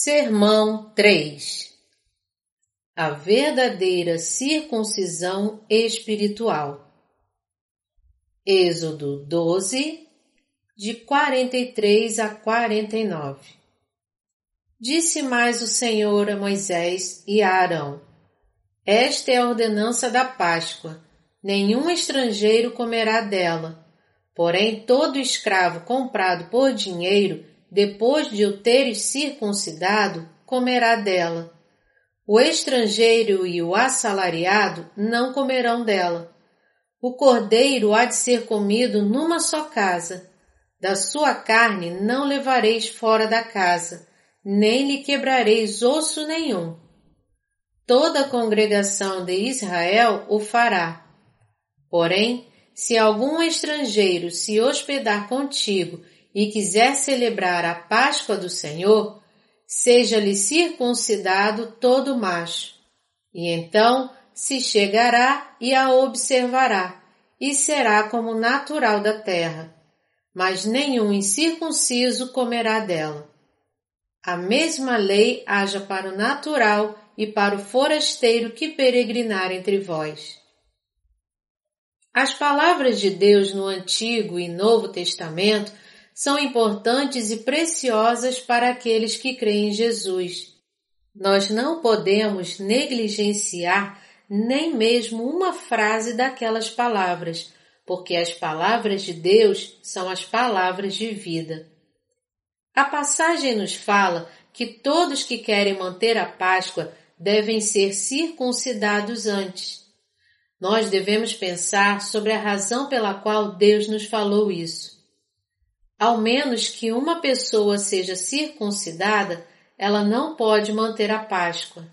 Sermão 3 A verdadeira circuncisão espiritual. Êxodo 12, de 43 a 49. Disse mais o Senhor a Moisés e a Arão: Esta é a ordenança da Páscoa. Nenhum estrangeiro comerá dela. Porém, todo escravo comprado por dinheiro depois de o teres circuncidado, comerá dela. O estrangeiro e o assalariado não comerão dela. O cordeiro há de ser comido numa só casa. Da sua carne não levareis fora da casa, nem lhe quebrareis osso nenhum. Toda a congregação de Israel o fará. Porém, se algum estrangeiro se hospedar contigo e quiser celebrar a Páscoa do Senhor, seja-lhe circuncidado todo macho. E então se chegará e a observará, e será como natural da terra. Mas nenhum incircunciso comerá dela. A mesma lei haja para o natural e para o forasteiro que peregrinar entre vós. As palavras de Deus no Antigo e Novo Testamento são importantes e preciosas para aqueles que creem em Jesus. Nós não podemos negligenciar nem mesmo uma frase daquelas palavras, porque as palavras de Deus são as palavras de vida. A passagem nos fala que todos que querem manter a Páscoa devem ser circuncidados antes. Nós devemos pensar sobre a razão pela qual Deus nos falou isso. Ao menos que uma pessoa seja circuncidada, ela não pode manter a Páscoa.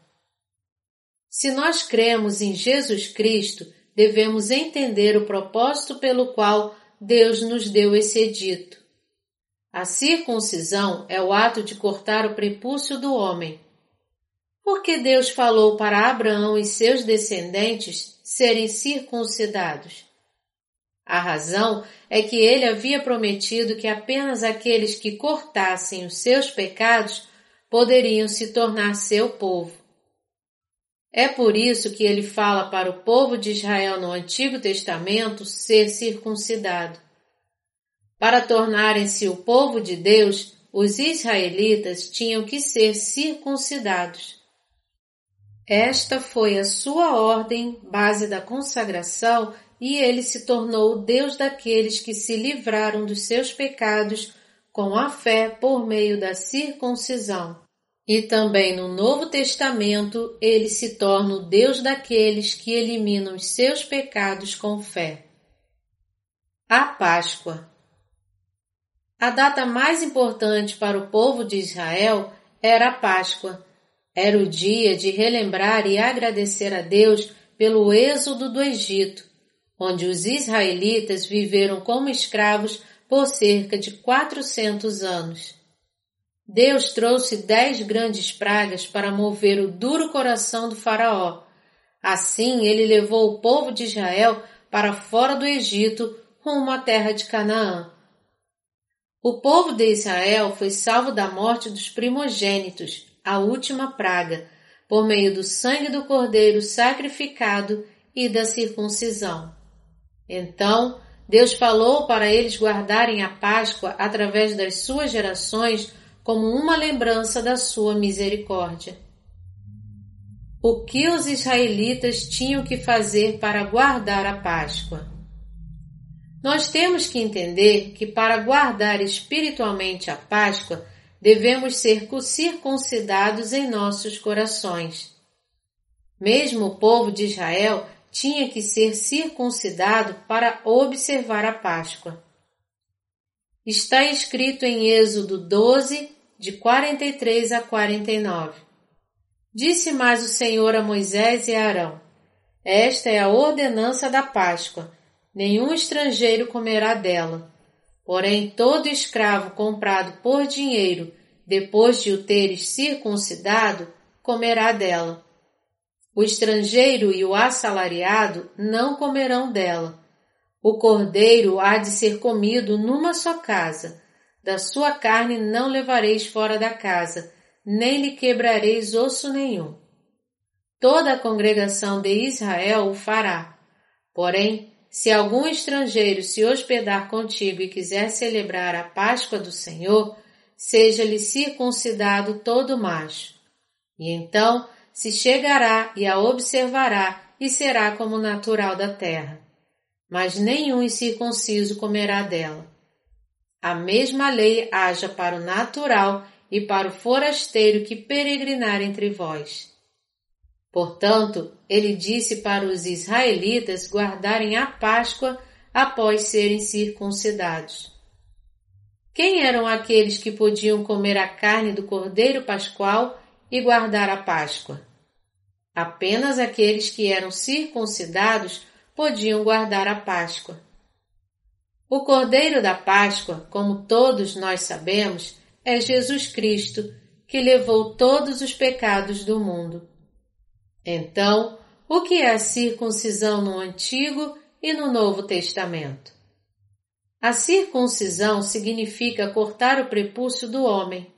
Se nós cremos em Jesus Cristo, devemos entender o propósito pelo qual Deus nos deu esse edito. A circuncisão é o ato de cortar o prepúcio do homem. Porque Deus falou para Abraão e seus descendentes serem circuncidados? A razão é que ele havia prometido que apenas aqueles que cortassem os seus pecados poderiam se tornar seu povo. É por isso que ele fala para o povo de Israel no Antigo Testamento ser circuncidado. Para tornarem-se o povo de Deus, os israelitas tinham que ser circuncidados. Esta foi a sua ordem, base da consagração e ele se tornou o Deus daqueles que se livraram dos seus pecados com a fé por meio da circuncisão. E também no Novo Testamento ele se torna o Deus daqueles que eliminam os seus pecados com fé. A Páscoa A data mais importante para o povo de Israel era a Páscoa. Era o dia de relembrar e agradecer a Deus pelo êxodo do Egito onde os israelitas viveram como escravos por cerca de 400 anos. Deus trouxe dez grandes pragas para mover o duro coração do faraó. Assim ele levou o povo de Israel para fora do Egito, rumo à terra de Canaã. O povo de Israel foi salvo da morte dos primogênitos, a última praga, por meio do sangue do cordeiro sacrificado e da circuncisão. Então, Deus falou para eles guardarem a Páscoa através das suas gerações como uma lembrança da sua misericórdia. O que os israelitas tinham que fazer para guardar a Páscoa? Nós temos que entender que para guardar espiritualmente a Páscoa, devemos ser circuncidados em nossos corações. Mesmo o povo de Israel tinha que ser circuncidado para observar a Páscoa. Está escrito em Êxodo 12, de 43 a 49. Disse mais o Senhor a Moisés e a Arão: Esta é a ordenança da Páscoa. Nenhum estrangeiro comerá dela. Porém, todo escravo comprado por dinheiro, depois de o teres circuncidado, comerá dela. O estrangeiro e o assalariado não comerão dela. O cordeiro há de ser comido numa só casa. Da sua carne não levareis fora da casa, nem lhe quebrareis osso nenhum. Toda a congregação de Israel o fará. Porém, se algum estrangeiro se hospedar contigo e quiser celebrar a Páscoa do Senhor, seja-lhe circuncidado todo macho. E então se chegará e a observará e será como natural da terra. Mas nenhum incircunciso comerá dela. A mesma lei haja para o natural e para o forasteiro que peregrinar entre vós. Portanto, ele disse para os israelitas guardarem a Páscoa após serem circuncidados. Quem eram aqueles que podiam comer a carne do cordeiro pascual e guardar a Páscoa? Apenas aqueles que eram circuncidados podiam guardar a Páscoa. O Cordeiro da Páscoa, como todos nós sabemos, é Jesus Cristo, que levou todos os pecados do mundo. Então, o que é a circuncisão no Antigo e no Novo Testamento? A circuncisão significa cortar o prepúcio do homem.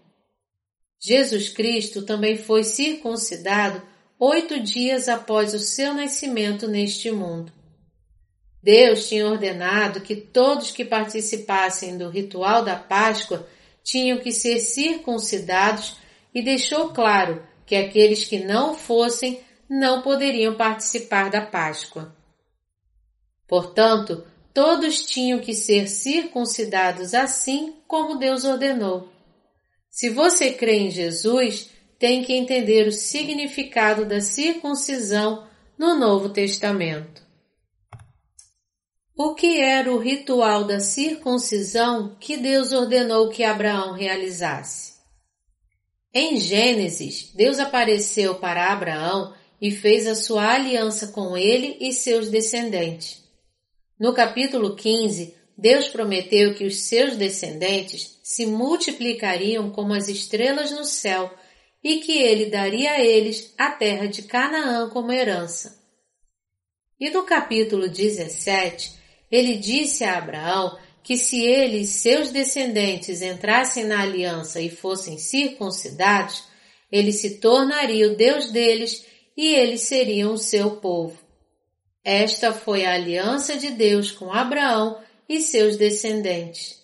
Jesus Cristo também foi circuncidado oito dias após o seu nascimento neste mundo. Deus tinha ordenado que todos que participassem do ritual da Páscoa tinham que ser circuncidados e deixou claro que aqueles que não fossem não poderiam participar da Páscoa. Portanto, todos tinham que ser circuncidados assim como Deus ordenou. Se você crê em Jesus, tem que entender o significado da circuncisão no Novo Testamento. O que era o ritual da circuncisão que Deus ordenou que Abraão realizasse? Em Gênesis, Deus apareceu para Abraão e fez a sua aliança com ele e seus descendentes. No capítulo 15, Deus prometeu que os seus descendentes se multiplicariam como as estrelas no céu e que ele daria a eles a terra de Canaã como herança. E no capítulo 17, ele disse a Abraão que se ele e seus descendentes entrassem na aliança e fossem circuncidados, ele se tornaria o Deus deles e eles seriam o seu povo. Esta foi a aliança de Deus com Abraão e seus descendentes.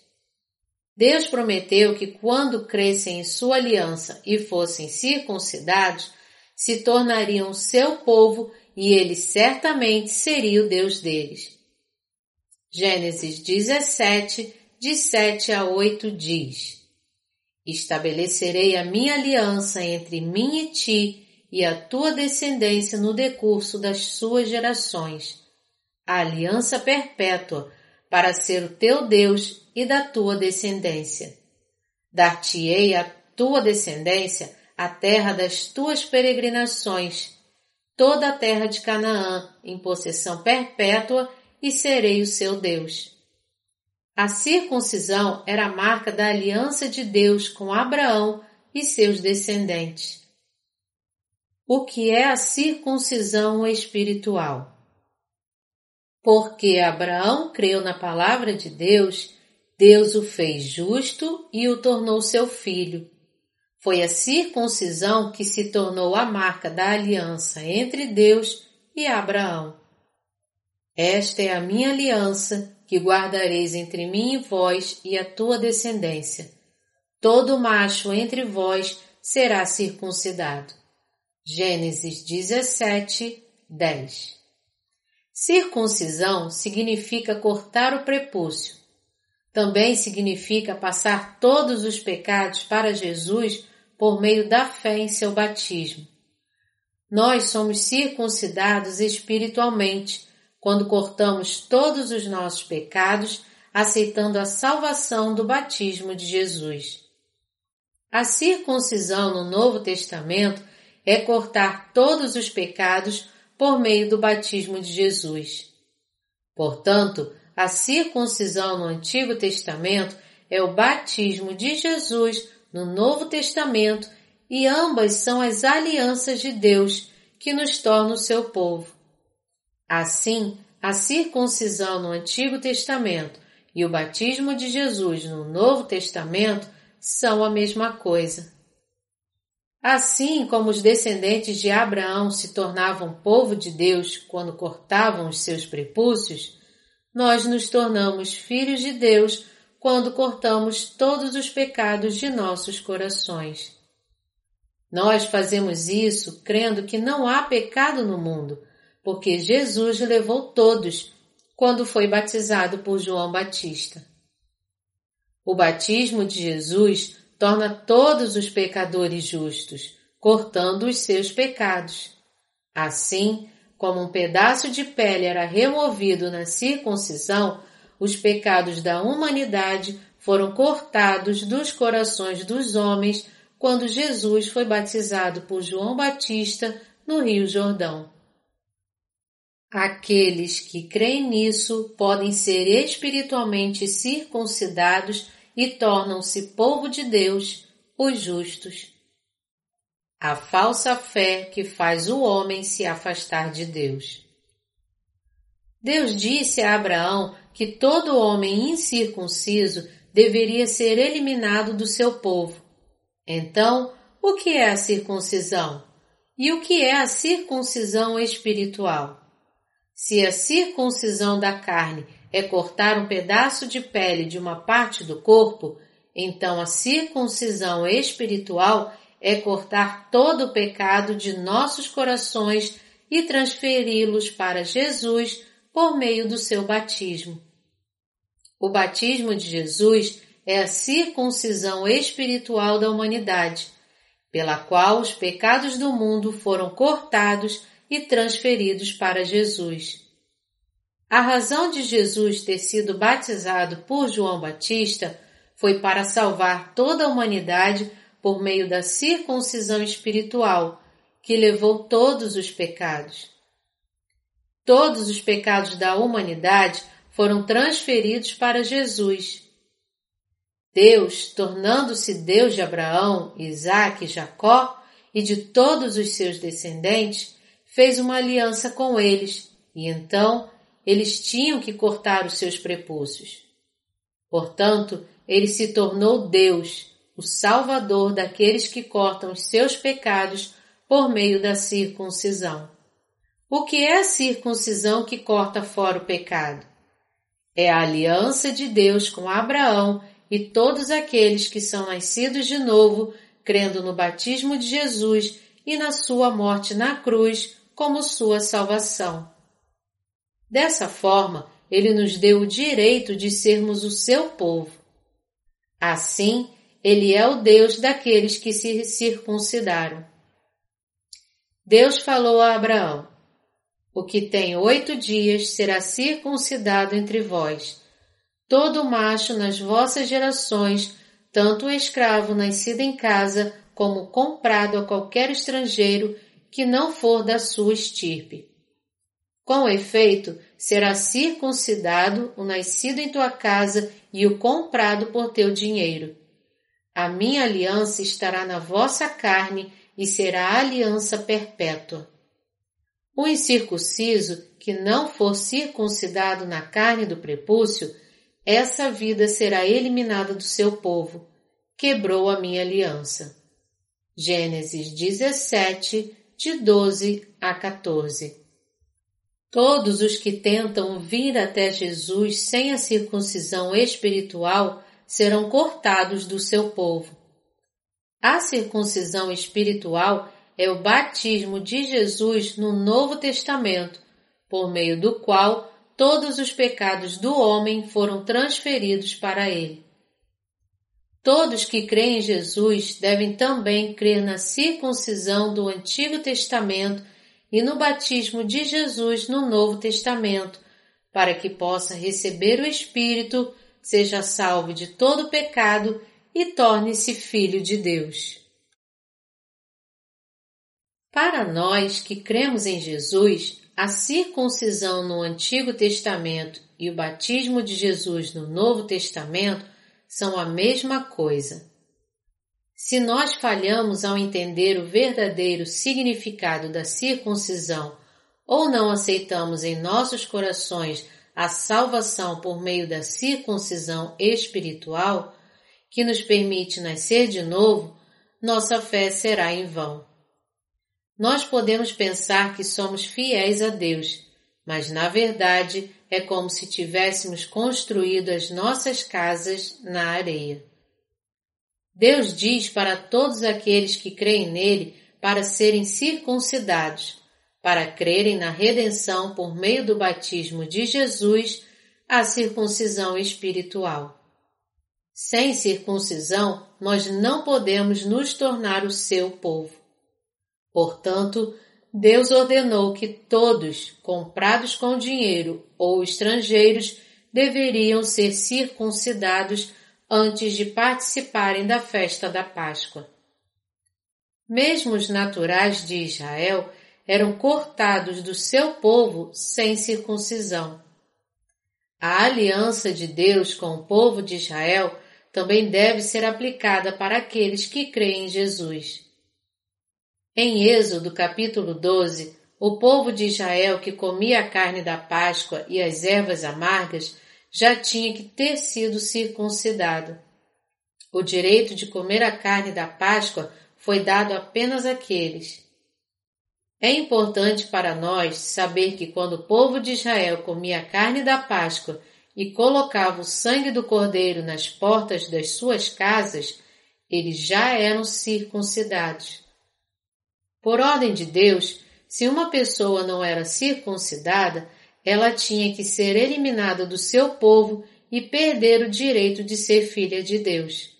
Deus prometeu que quando crescem em sua aliança e fossem circuncidados, se tornariam seu povo e ele certamente seria o Deus deles. Gênesis 17, de 7 a 8 diz: Estabelecerei a minha aliança entre mim e ti e a tua descendência no decurso das suas gerações, a aliança perpétua, para ser o teu Deus e da tua descendência. Dar-te-ei a tua descendência a terra das tuas peregrinações, toda a terra de Canaã, em possessão perpétua, e serei o seu Deus. A circuncisão era a marca da aliança de Deus com Abraão e seus descendentes. O que é a circuncisão espiritual? Porque Abraão creu na palavra de Deus Deus o fez justo e o tornou seu filho. Foi a circuncisão que se tornou a marca da aliança entre Deus e Abraão. Esta é a minha aliança que guardareis entre mim e vós e a tua descendência. Todo macho entre vós será circuncidado. Gênesis 17, 10 Circuncisão significa cortar o prepúcio, também significa passar todos os pecados para Jesus por meio da fé em seu batismo. Nós somos circuncidados espiritualmente quando cortamos todos os nossos pecados, aceitando a salvação do batismo de Jesus. A circuncisão no Novo Testamento é cortar todos os pecados por meio do batismo de Jesus. Portanto, a circuncisão no Antigo Testamento é o batismo de Jesus no Novo Testamento e ambas são as alianças de Deus que nos tornam o seu povo. Assim, a circuncisão no Antigo Testamento e o batismo de Jesus no Novo Testamento são a mesma coisa. Assim como os descendentes de Abraão se tornavam povo de Deus quando cortavam os seus prepúcios, nós nos tornamos filhos de Deus quando cortamos todos os pecados de nossos corações. Nós fazemos isso crendo que não há pecado no mundo, porque Jesus levou todos quando foi batizado por João Batista. O batismo de Jesus torna todos os pecadores justos, cortando os seus pecados. Assim, como um pedaço de pele era removido na circuncisão, os pecados da humanidade foram cortados dos corações dos homens quando Jesus foi batizado por João Batista no Rio Jordão. Aqueles que creem nisso podem ser espiritualmente circuncidados e tornam-se povo de Deus, os justos. A falsa fé que faz o homem se afastar de Deus. Deus disse a Abraão que todo homem incircunciso deveria ser eliminado do seu povo. Então, o que é a circuncisão? E o que é a circuncisão espiritual? Se a circuncisão da carne é cortar um pedaço de pele de uma parte do corpo, então a circuncisão espiritual é cortar todo o pecado de nossos corações e transferi-los para Jesus por meio do seu batismo. O batismo de Jesus é a circuncisão espiritual da humanidade, pela qual os pecados do mundo foram cortados e transferidos para Jesus. A razão de Jesus ter sido batizado por João Batista foi para salvar toda a humanidade por meio da circuncisão espiritual, que levou todos os pecados. Todos os pecados da humanidade foram transferidos para Jesus. Deus, tornando-se Deus de Abraão, Isaque e Jacó e de todos os seus descendentes, fez uma aliança com eles e então eles tinham que cortar os seus prepúcios. Portanto, ele se tornou Deus, o Salvador daqueles que cortam os seus pecados por meio da circuncisão. O que é a circuncisão que corta fora o pecado? É a aliança de Deus com Abraão e todos aqueles que são nascidos de novo, crendo no batismo de Jesus e na sua morte na cruz como sua salvação. Dessa forma, ele nos deu o direito de sermos o seu povo. Assim, ele é o Deus daqueles que se circuncidaram. Deus falou a Abraão: O que tem oito dias será circuncidado entre vós. Todo macho nas vossas gerações, tanto o escravo nascido em casa, como comprado a qualquer estrangeiro que não for da sua estirpe. Com efeito, será circuncidado o nascido em tua casa e o comprado por teu dinheiro. A minha aliança estará na vossa carne e será aliança perpétua. O incircunciso que não for circuncidado na carne do prepúcio, essa vida será eliminada do seu povo. Quebrou a minha aliança. Gênesis 17, de 12 a 14. Todos os que tentam vir até Jesus sem a circuncisão espiritual serão cortados do seu povo. A circuncisão espiritual é o batismo de Jesus no Novo Testamento, por meio do qual todos os pecados do homem foram transferidos para ele. Todos que creem em Jesus devem também crer na circuncisão do Antigo Testamento e no batismo de Jesus no Novo Testamento, para que possa receber o Espírito, seja salvo de todo pecado e torne-se filho de Deus. Para nós que cremos em Jesus, a circuncisão no Antigo Testamento e o batismo de Jesus no Novo Testamento são a mesma coisa. Se nós falhamos ao entender o verdadeiro significado da circuncisão ou não aceitamos em nossos corações a salvação por meio da circuncisão espiritual, que nos permite nascer de novo, nossa fé será em vão. Nós podemos pensar que somos fiéis a Deus, mas na verdade é como se tivéssemos construído as nossas casas na areia. Deus diz para todos aqueles que creem nele para serem circuncidados, para crerem na redenção por meio do batismo de Jesus, a circuncisão espiritual. Sem circuncisão, nós não podemos nos tornar o seu povo. Portanto, Deus ordenou que todos, comprados com dinheiro ou estrangeiros, deveriam ser circuncidados antes de participarem da festa da Páscoa. Mesmo os naturais de Israel eram cortados do seu povo sem circuncisão. A aliança de Deus com o povo de Israel também deve ser aplicada para aqueles que creem em Jesus. Em Êxodo capítulo 12, o povo de Israel que comia a carne da Páscoa e as ervas amargas já tinha que ter sido circuncidado. O direito de comer a carne da Páscoa foi dado apenas àqueles. É importante para nós saber que quando o povo de Israel comia a carne da Páscoa e colocava o sangue do cordeiro nas portas das suas casas, eles já eram circuncidados. Por ordem de Deus, se uma pessoa não era circuncidada, ela tinha que ser eliminada do seu povo e perder o direito de ser filha de Deus.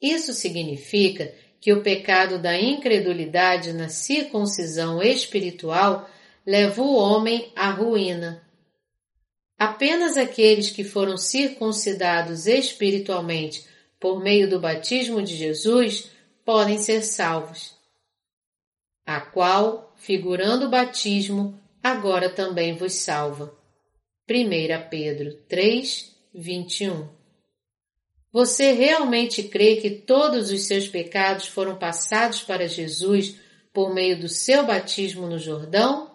Isso significa que o pecado da incredulidade na circuncisão espiritual leva o homem à ruína. Apenas aqueles que foram circuncidados espiritualmente por meio do batismo de Jesus podem ser salvos. A qual, figurando o batismo, agora também vos salva. 1 Pedro 3, 21 Você realmente crê que todos os seus pecados foram passados para Jesus por meio do seu batismo no Jordão?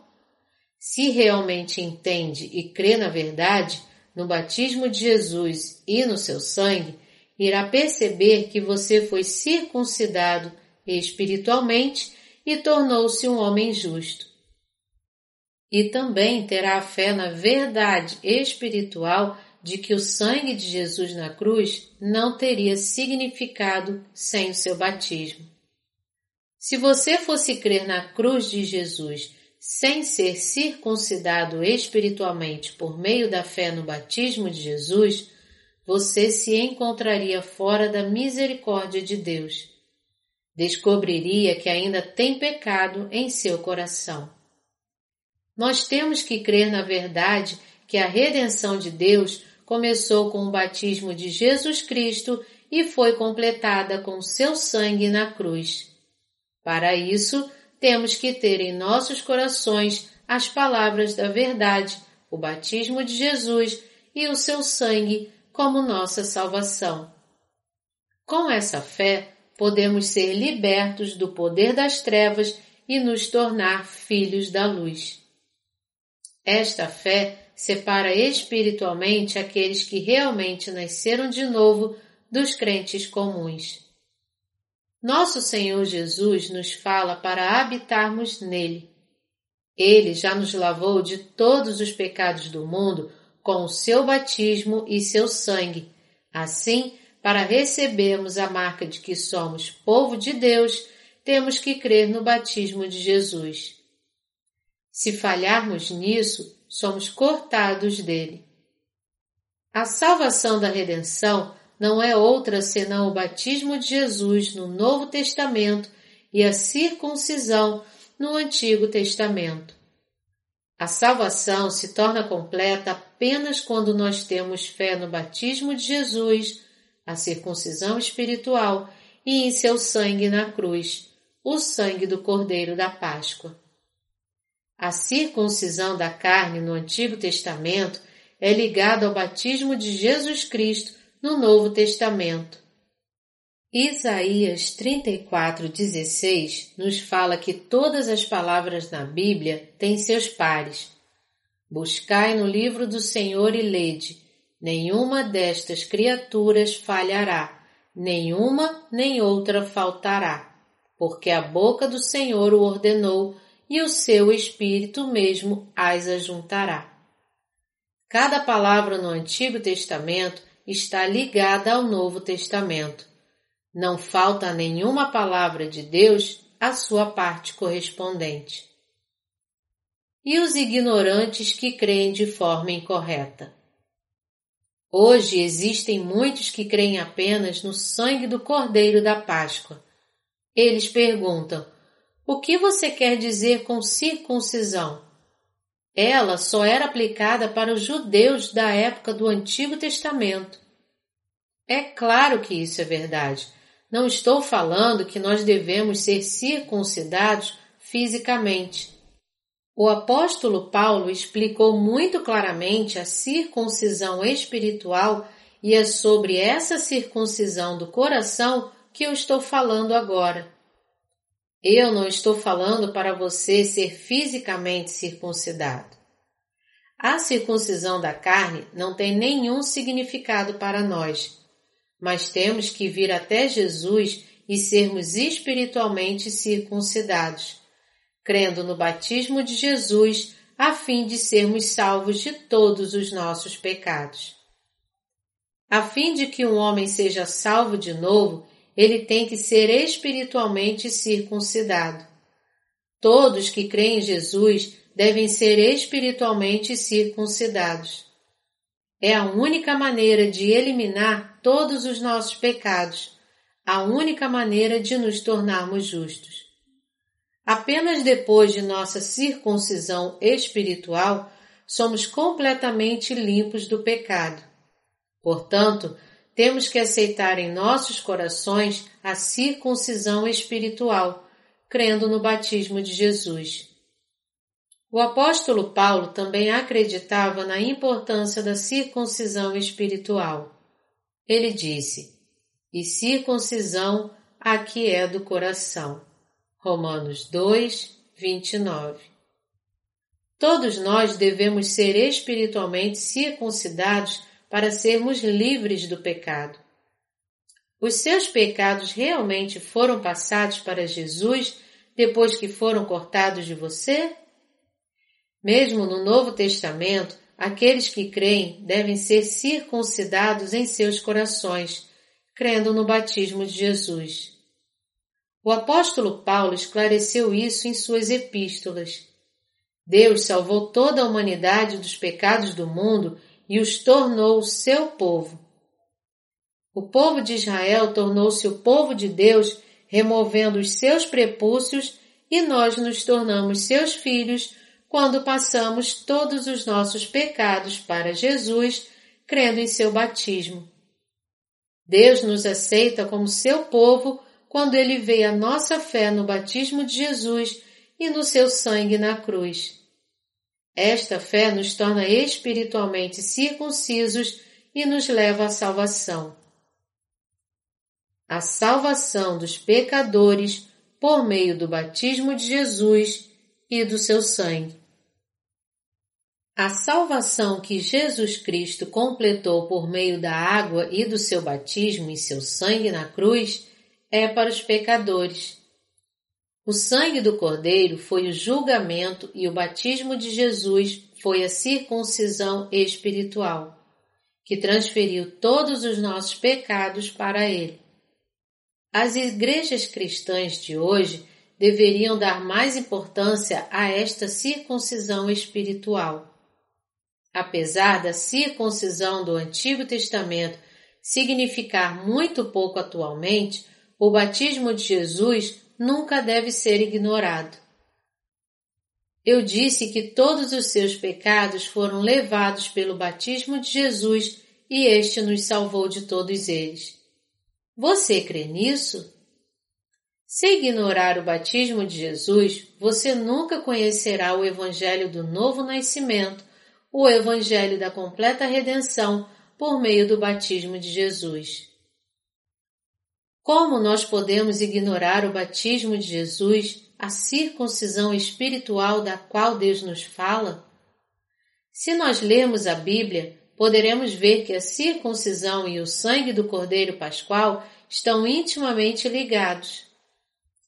Se realmente entende e crê na verdade, no batismo de Jesus e no seu sangue, irá perceber que você foi circuncidado espiritualmente e tornou-se um homem justo. E também terá a fé na verdade espiritual de que o sangue de Jesus na cruz não teria significado sem o seu batismo. Se você fosse crer na cruz de Jesus sem ser circuncidado espiritualmente por meio da fé no batismo de Jesus, você se encontraria fora da misericórdia de Deus. Descobriria que ainda tem pecado em seu coração. Nós temos que crer na verdade que a redenção de Deus começou com o batismo de Jesus Cristo e foi completada com seu sangue na cruz. Para isso, temos que ter em nossos corações as palavras da verdade, o batismo de Jesus e o seu sangue como nossa salvação. Com essa fé, podemos ser libertos do poder das trevas e nos tornar filhos da luz. Esta fé separa espiritualmente aqueles que realmente nasceram de novo dos crentes comuns. Nosso Senhor Jesus nos fala para habitarmos nele. Ele já nos lavou de todos os pecados do mundo com o seu batismo e seu sangue. Assim, para recebermos a marca de que somos povo de Deus, temos que crer no batismo de Jesus. Se falharmos nisso, somos cortados dele. A salvação da redenção não é outra senão o batismo de Jesus no Novo Testamento e a circuncisão no Antigo Testamento. A salvação se torna completa apenas quando nós temos fé no batismo de Jesus, a circuncisão espiritual e em seu sangue na cruz, o sangue do Cordeiro da Páscoa. A circuncisão da carne no Antigo Testamento é ligada ao batismo de Jesus Cristo no Novo Testamento. Isaías 34:16 nos fala que todas as palavras na Bíblia têm seus pares. Buscai no livro do Senhor e lede, nenhuma destas criaturas falhará, nenhuma nem outra faltará, porque a boca do Senhor o ordenou e o seu espírito mesmo as ajuntará. Cada palavra no Antigo Testamento está ligada ao Novo Testamento. Não falta nenhuma palavra de Deus à sua parte correspondente. E os ignorantes que creem de forma incorreta. Hoje existem muitos que creem apenas no sangue do Cordeiro da Páscoa. Eles perguntam: o que você quer dizer com circuncisão? Ela só era aplicada para os judeus da época do Antigo Testamento. É claro que isso é verdade. Não estou falando que nós devemos ser circuncidados fisicamente. O apóstolo Paulo explicou muito claramente a circuncisão espiritual e é sobre essa circuncisão do coração que eu estou falando agora. Eu não estou falando para você ser fisicamente circuncidado. A circuncisão da carne não tem nenhum significado para nós, mas temos que vir até Jesus e sermos espiritualmente circuncidados, crendo no batismo de Jesus a fim de sermos salvos de todos os nossos pecados. A fim de que um homem seja salvo de novo, ele tem que ser espiritualmente circuncidado. Todos que creem em Jesus devem ser espiritualmente circuncidados. É a única maneira de eliminar todos os nossos pecados, a única maneira de nos tornarmos justos. Apenas depois de nossa circuncisão espiritual somos completamente limpos do pecado. Portanto, temos que aceitar em nossos corações a circuncisão espiritual, crendo no batismo de Jesus. O apóstolo Paulo também acreditava na importância da circuncisão espiritual. Ele disse: E circuncisão a que é do coração. Romanos 2, 29. Todos nós devemos ser espiritualmente circuncidados para sermos livres do pecado. Os seus pecados realmente foram passados para Jesus depois que foram cortados de você? Mesmo no Novo Testamento, aqueles que creem devem ser circuncidados em seus corações, crendo no batismo de Jesus. O apóstolo Paulo esclareceu isso em suas epístolas. Deus salvou toda a humanidade dos pecados do mundo e os tornou seu povo. O povo de Israel tornou-se o povo de Deus, removendo os seus prepúcios, e nós nos tornamos seus filhos quando passamos todos os nossos pecados para Jesus, crendo em seu batismo. Deus nos aceita como seu povo quando ele vê a nossa fé no batismo de Jesus e no seu sangue na cruz. Esta fé nos torna espiritualmente circuncisos e nos leva à salvação. A salvação dos pecadores por meio do batismo de Jesus e do seu sangue. A salvação que Jesus Cristo completou por meio da água e do seu batismo e seu sangue na cruz é para os pecadores o sangue do Cordeiro foi o julgamento e o batismo de Jesus foi a circuncisão espiritual, que transferiu todos os nossos pecados para ele. As igrejas cristãs de hoje deveriam dar mais importância a esta circuncisão espiritual. Apesar da circuncisão do Antigo Testamento significar muito pouco atualmente, o batismo de Jesus nunca deve ser ignorado. Eu disse que todos os seus pecados foram levados pelo batismo de Jesus e este nos salvou de todos eles. Você crê nisso? Se ignorar o batismo de Jesus, você nunca conhecerá o Evangelho do Novo Nascimento, o Evangelho da completa redenção por meio do batismo de Jesus. Como nós podemos ignorar o batismo de Jesus, a circuncisão espiritual da qual Deus nos fala? Se nós lermos a Bíblia, poderemos ver que a circuncisão e o sangue do Cordeiro Pascual estão intimamente ligados.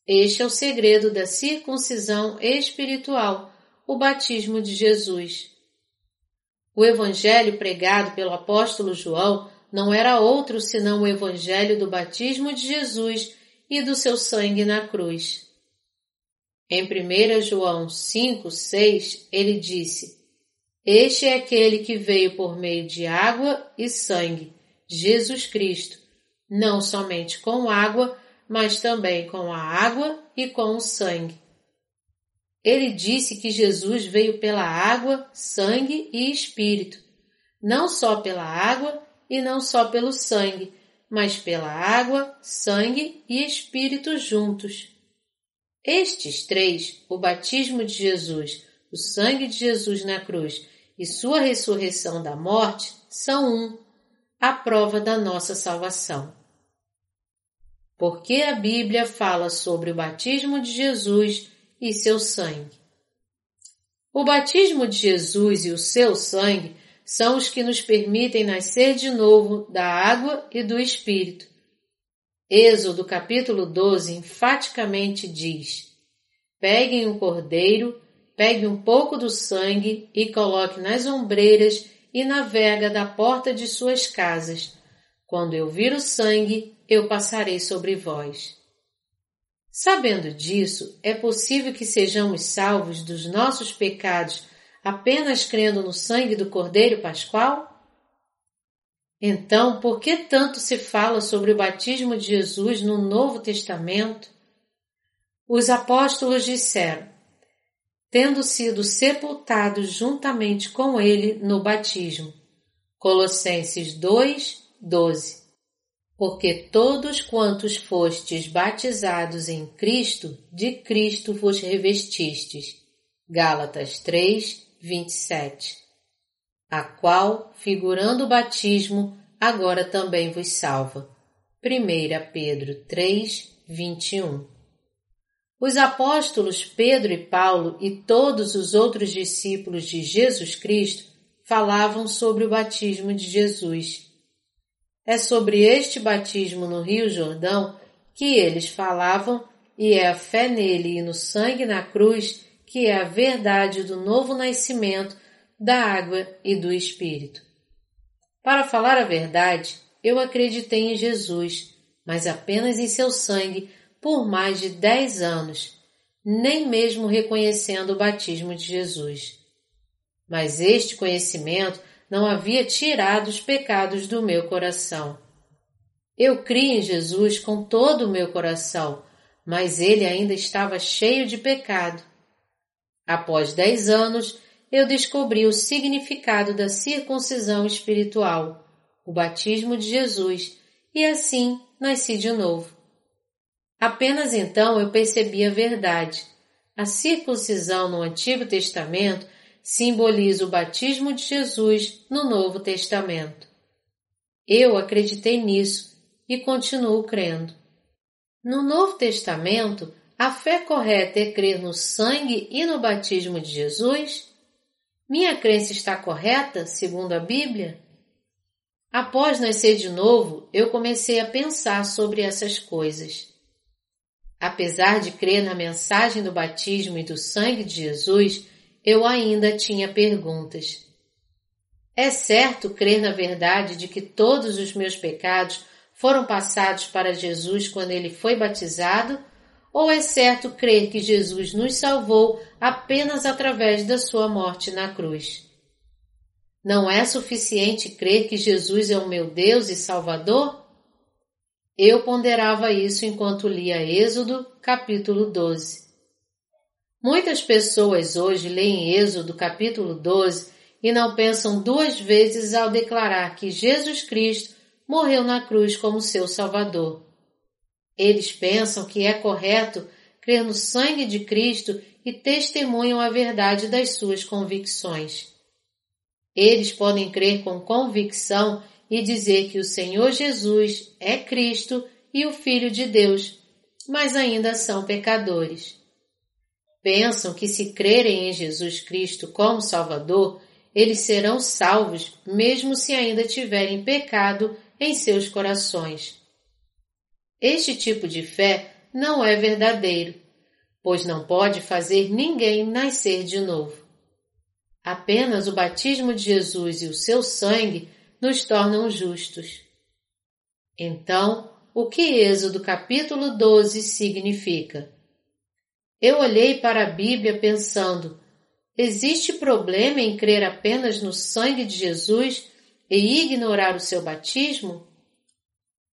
Este é o segredo da circuncisão espiritual, o batismo de Jesus. O evangelho pregado pelo apóstolo João não era outro senão o evangelho do batismo de Jesus e do seu sangue na cruz. Em 1 João 5, 6, ele disse: Este é aquele que veio por meio de água e sangue, Jesus Cristo, não somente com água, mas também com a água e com o sangue. Ele disse que Jesus veio pela água, sangue e espírito, não só pela água e não só pelo sangue, mas pela água, sangue e espírito juntos. Estes três, o batismo de Jesus, o sangue de Jesus na cruz e sua ressurreição da morte, são um, a prova da nossa salvação. Porque a Bíblia fala sobre o batismo de Jesus e seu sangue. O batismo de Jesus e o seu sangue são os que nos permitem nascer de novo da água e do Espírito. Êxodo capítulo 12 enfaticamente diz: Peguem um cordeiro, pegue um pouco do sangue e coloque nas ombreiras e na vega da porta de suas casas. Quando eu vir o sangue, eu passarei sobre vós. Sabendo disso, é possível que sejamos salvos dos nossos pecados apenas crendo no sangue do Cordeiro Pascual? Então, por que tanto se fala sobre o batismo de Jesus no Novo Testamento? Os apóstolos disseram, tendo sido sepultados juntamente com ele no batismo. Colossenses 2, 12 porque todos quantos fostes batizados em Cristo, de Cristo vos revestistes. Gálatas 3, 27. A qual, figurando o batismo, agora também vos salva. 1 Pedro 3, 21. Os apóstolos Pedro e Paulo e todos os outros discípulos de Jesus Cristo falavam sobre o batismo de Jesus é sobre este batismo no Rio Jordão que eles falavam e é a fé nele e no sangue na cruz que é a verdade do novo nascimento da água e do Espírito. Para falar a verdade, eu acreditei em Jesus, mas apenas em seu sangue por mais de dez anos, nem mesmo reconhecendo o batismo de Jesus. Mas este conhecimento não havia tirado os pecados do meu coração. Eu criei em Jesus com todo o meu coração, mas ele ainda estava cheio de pecado. Após dez anos, eu descobri o significado da circuncisão espiritual, o batismo de Jesus, e assim nasci de novo. Apenas então eu percebi a verdade. A circuncisão no Antigo Testamento simboliza o batismo de Jesus no Novo Testamento. Eu acreditei nisso e continuo crendo. No Novo Testamento, a fé correta é crer no sangue e no batismo de Jesus? Minha crença está correta, segundo a Bíblia? Após nascer de novo, eu comecei a pensar sobre essas coisas. Apesar de crer na mensagem do batismo e do sangue de Jesus, eu ainda tinha perguntas. É certo crer na verdade de que todos os meus pecados foram passados para Jesus quando ele foi batizado? Ou é certo crer que Jesus nos salvou apenas através da sua morte na cruz? Não é suficiente crer que Jesus é o meu Deus e Salvador? Eu ponderava isso enquanto lia Êxodo, capítulo 12. Muitas pessoas hoje leem Êxodo capítulo 12 e não pensam duas vezes ao declarar que Jesus Cristo morreu na cruz como seu Salvador. Eles pensam que é correto crer no sangue de Cristo e testemunham a verdade das suas convicções. Eles podem crer com convicção e dizer que o Senhor Jesus é Cristo e o Filho de Deus, mas ainda são pecadores. Pensam que se crerem em Jesus Cristo como Salvador, eles serão salvos, mesmo se ainda tiverem pecado em seus corações. Este tipo de fé não é verdadeiro, pois não pode fazer ninguém nascer de novo. Apenas o batismo de Jesus e o seu sangue nos tornam justos. Então, o que Êxodo capítulo 12 significa? Eu olhei para a Bíblia pensando: existe problema em crer apenas no sangue de Jesus e ignorar o seu batismo?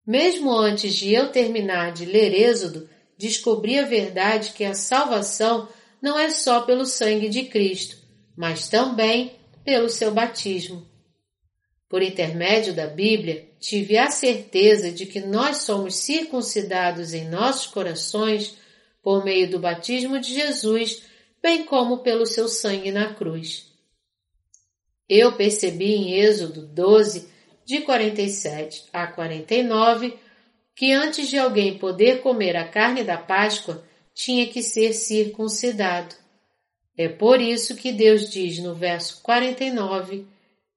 Mesmo antes de eu terminar de ler Êxodo, descobri a verdade que a salvação não é só pelo sangue de Cristo, mas também pelo seu batismo. Por intermédio da Bíblia, tive a certeza de que nós somos circuncidados em nossos corações por meio do batismo de Jesus, bem como pelo seu sangue na cruz. Eu percebi em Êxodo 12, de 47 a 49, que antes de alguém poder comer a carne da Páscoa, tinha que ser circuncidado. É por isso que Deus diz no verso 49: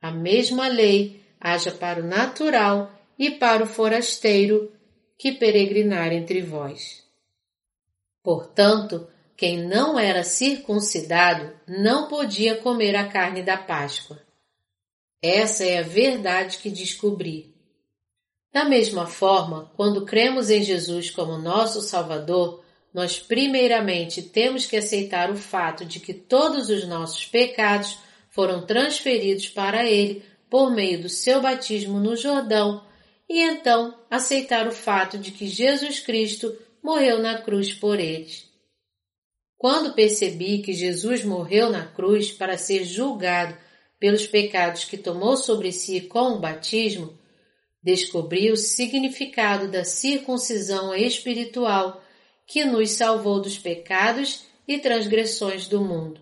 a mesma lei haja para o natural e para o forasteiro que peregrinar entre vós. Portanto, quem não era circuncidado não podia comer a carne da Páscoa. Essa é a verdade que descobri. Da mesma forma, quando cremos em Jesus como nosso Salvador, nós primeiramente temos que aceitar o fato de que todos os nossos pecados foram transferidos para Ele por meio do seu batismo no Jordão e então aceitar o fato de que Jesus Cristo morreu na cruz por eles. Quando percebi que Jesus morreu na cruz para ser julgado pelos pecados que tomou sobre si com o batismo, descobri o significado da circuncisão espiritual que nos salvou dos pecados e transgressões do mundo.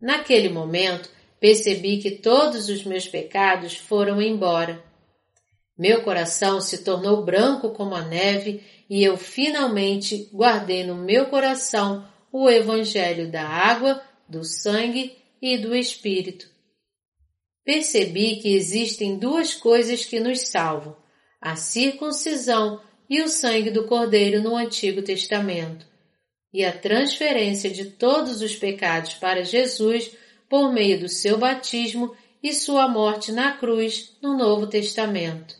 Naquele momento, percebi que todos os meus pecados foram embora. Meu coração se tornou branco como a neve e eu finalmente guardei no meu coração o Evangelho da água, do sangue e do Espírito. Percebi que existem duas coisas que nos salvam: a circuncisão e o sangue do Cordeiro no Antigo Testamento, e a transferência de todos os pecados para Jesus por meio do seu batismo e sua morte na cruz no Novo Testamento.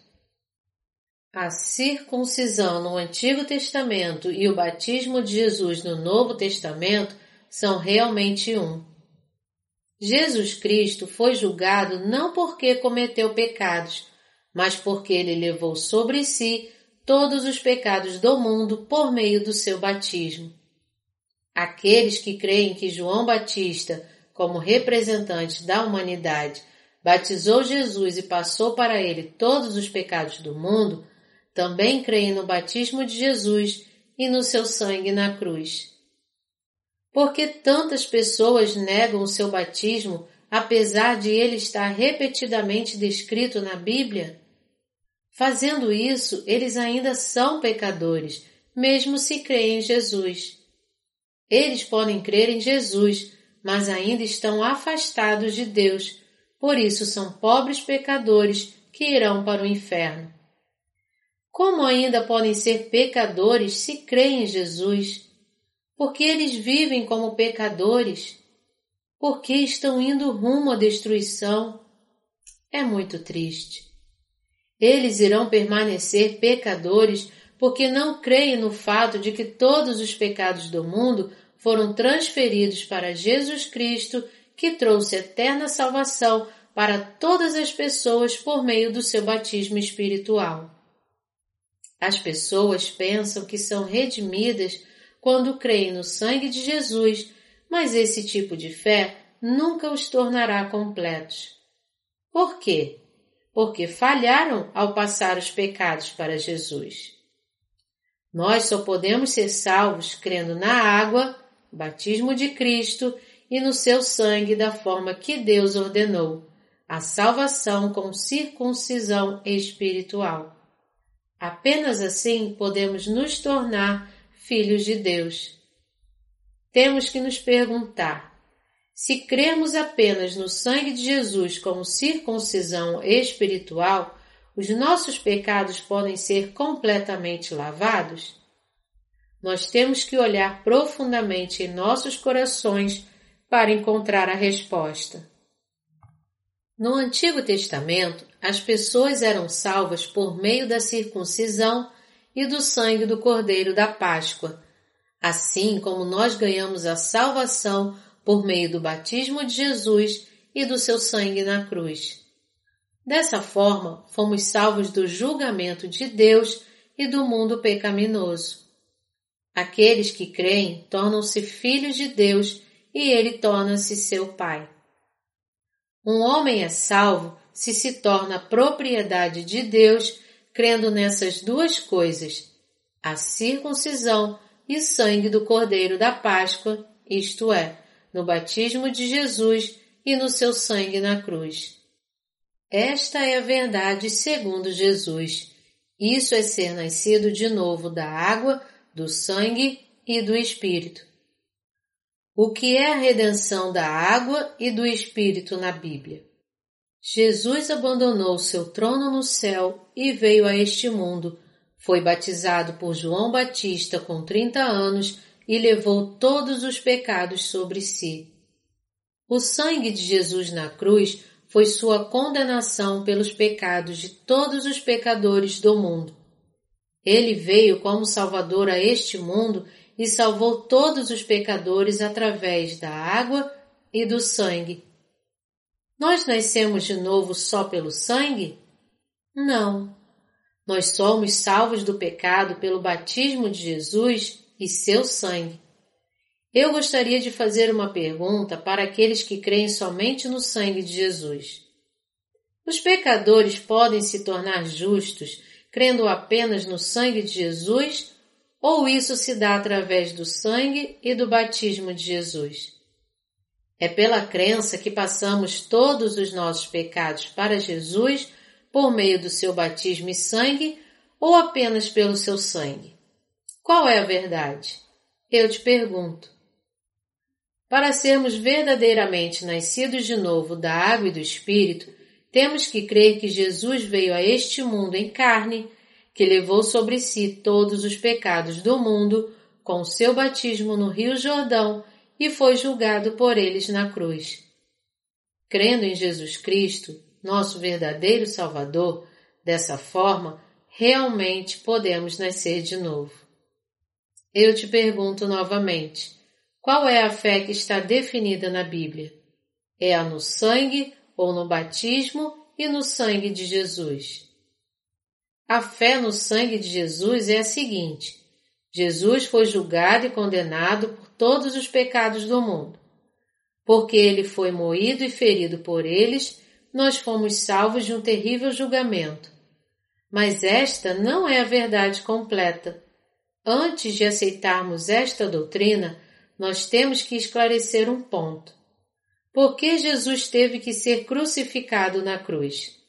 A circuncisão no Antigo Testamento e o batismo de Jesus no Novo Testamento são realmente um. Jesus Cristo foi julgado não porque cometeu pecados, mas porque ele levou sobre si todos os pecados do mundo por meio do seu batismo. Aqueles que creem que João Batista, como representante da humanidade, batizou Jesus e passou para ele todos os pecados do mundo, também creem no batismo de Jesus e no seu sangue na cruz. Por que tantas pessoas negam o seu batismo, apesar de ele estar repetidamente descrito na Bíblia? Fazendo isso, eles ainda são pecadores, mesmo se creem em Jesus. Eles podem crer em Jesus, mas ainda estão afastados de Deus, por isso são pobres pecadores que irão para o inferno. Como ainda podem ser pecadores se creem em Jesus? Porque eles vivem como pecadores? Porque estão indo rumo à destruição? É muito triste. Eles irão permanecer pecadores porque não creem no fato de que todos os pecados do mundo foram transferidos para Jesus Cristo, que trouxe eterna salvação para todas as pessoas por meio do seu batismo espiritual. As pessoas pensam que são redimidas quando creem no sangue de Jesus, mas esse tipo de fé nunca os tornará completos. Por quê? porque falharam ao passar os pecados para Jesus. Nós só podemos ser salvos crendo na água, batismo de Cristo e no seu sangue da forma que Deus ordenou, a salvação com circuncisão espiritual. Apenas assim podemos nos tornar filhos de Deus. Temos que nos perguntar: se crermos apenas no sangue de Jesus como circuncisão espiritual, os nossos pecados podem ser completamente lavados? Nós temos que olhar profundamente em nossos corações para encontrar a resposta. No Antigo Testamento, as pessoas eram salvas por meio da circuncisão e do sangue do Cordeiro da Páscoa, assim como nós ganhamos a salvação por meio do batismo de Jesus e do seu sangue na cruz. Dessa forma, fomos salvos do julgamento de Deus e do mundo pecaminoso. Aqueles que creem tornam-se filhos de Deus e ele torna-se seu pai. Um homem é salvo se se torna propriedade de Deus crendo nessas duas coisas, a circuncisão e sangue do Cordeiro da Páscoa, isto é, no batismo de Jesus e no seu sangue na cruz. Esta é a verdade segundo Jesus. Isso é ser nascido de novo da água, do sangue e do Espírito. O que é a redenção da água e do Espírito na Bíblia? Jesus abandonou seu trono no céu e veio a este mundo. Foi batizado por João Batista com 30 anos e levou todos os pecados sobre si. O sangue de Jesus na cruz foi sua condenação pelos pecados de todos os pecadores do mundo. Ele veio como Salvador a este mundo e salvou todos os pecadores através da água e do sangue. Nós nascemos de novo só pelo sangue? Não. Nós somos salvos do pecado pelo batismo de Jesus e seu sangue. Eu gostaria de fazer uma pergunta para aqueles que creem somente no sangue de Jesus. Os pecadores podem se tornar justos crendo apenas no sangue de Jesus ou isso se dá através do sangue e do batismo de Jesus? É pela crença que passamos todos os nossos pecados para Jesus por meio do seu batismo e sangue ou apenas pelo seu sangue? Qual é a verdade? Eu te pergunto. Para sermos verdadeiramente nascidos de novo da água e do Espírito, temos que crer que Jesus veio a este mundo em carne, que levou sobre si todos os pecados do mundo com seu batismo no Rio Jordão e foi julgado por eles na cruz. Crendo em Jesus Cristo, nosso verdadeiro Salvador, dessa forma, realmente podemos nascer de novo. Eu te pergunto novamente, qual é a fé que está definida na Bíblia? É a no sangue ou no batismo e no sangue de Jesus? A fé no sangue de Jesus é a seguinte: Jesus foi julgado e condenado todos os pecados do mundo. Porque ele foi moído e ferido por eles, nós fomos salvos de um terrível julgamento. Mas esta não é a verdade completa. Antes de aceitarmos esta doutrina, nós temos que esclarecer um ponto. Por que Jesus teve que ser crucificado na cruz?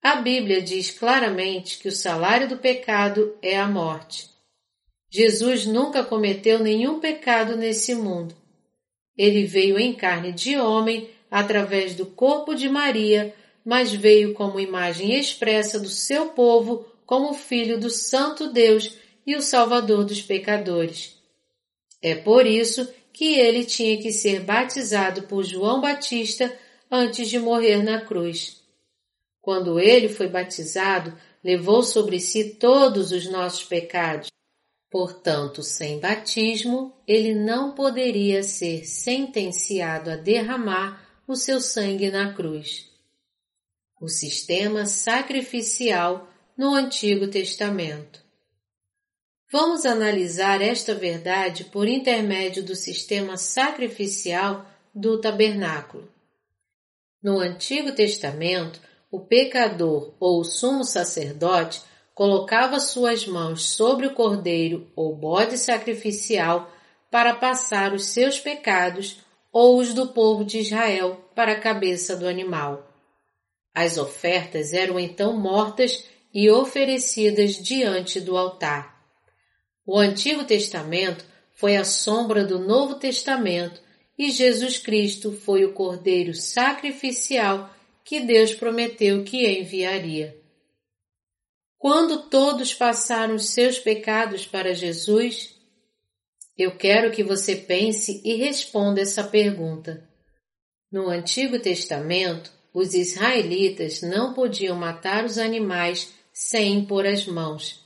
A Bíblia diz claramente que o salário do pecado é a morte. Jesus nunca cometeu nenhum pecado nesse mundo. Ele veio em carne de homem através do corpo de Maria, mas veio como imagem expressa do seu povo como filho do Santo Deus e o Salvador dos pecadores. É por isso que ele tinha que ser batizado por João Batista antes de morrer na cruz. Quando ele foi batizado, levou sobre si todos os nossos pecados. Portanto, sem batismo, ele não poderia ser sentenciado a derramar o seu sangue na cruz. O sistema sacrificial no Antigo Testamento. Vamos analisar esta verdade por intermédio do sistema sacrificial do tabernáculo. No Antigo Testamento, o pecador ou o sumo sacerdote colocava suas mãos sobre o cordeiro ou bode sacrificial para passar os seus pecados ou os do povo de Israel para a cabeça do animal. As ofertas eram então mortas e oferecidas diante do altar. O Antigo Testamento foi a sombra do Novo Testamento e Jesus Cristo foi o Cordeiro sacrificial que Deus prometeu que enviaria. Quando todos passaram os seus pecados para Jesus? Eu quero que você pense e responda essa pergunta. No Antigo Testamento, os israelitas não podiam matar os animais sem impor as mãos.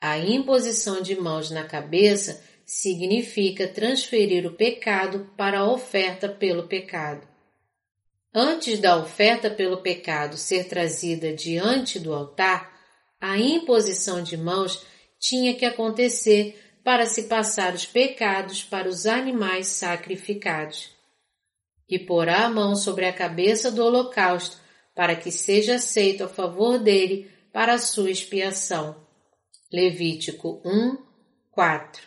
A imposição de mãos na cabeça significa transferir o pecado para a oferta pelo pecado. Antes da oferta pelo pecado ser trazida diante do altar, a imposição de mãos tinha que acontecer para se passar os pecados para os animais sacrificados. E porá a mão sobre a cabeça do holocausto para que seja aceito a favor dele para a sua expiação. Levítico 1, 4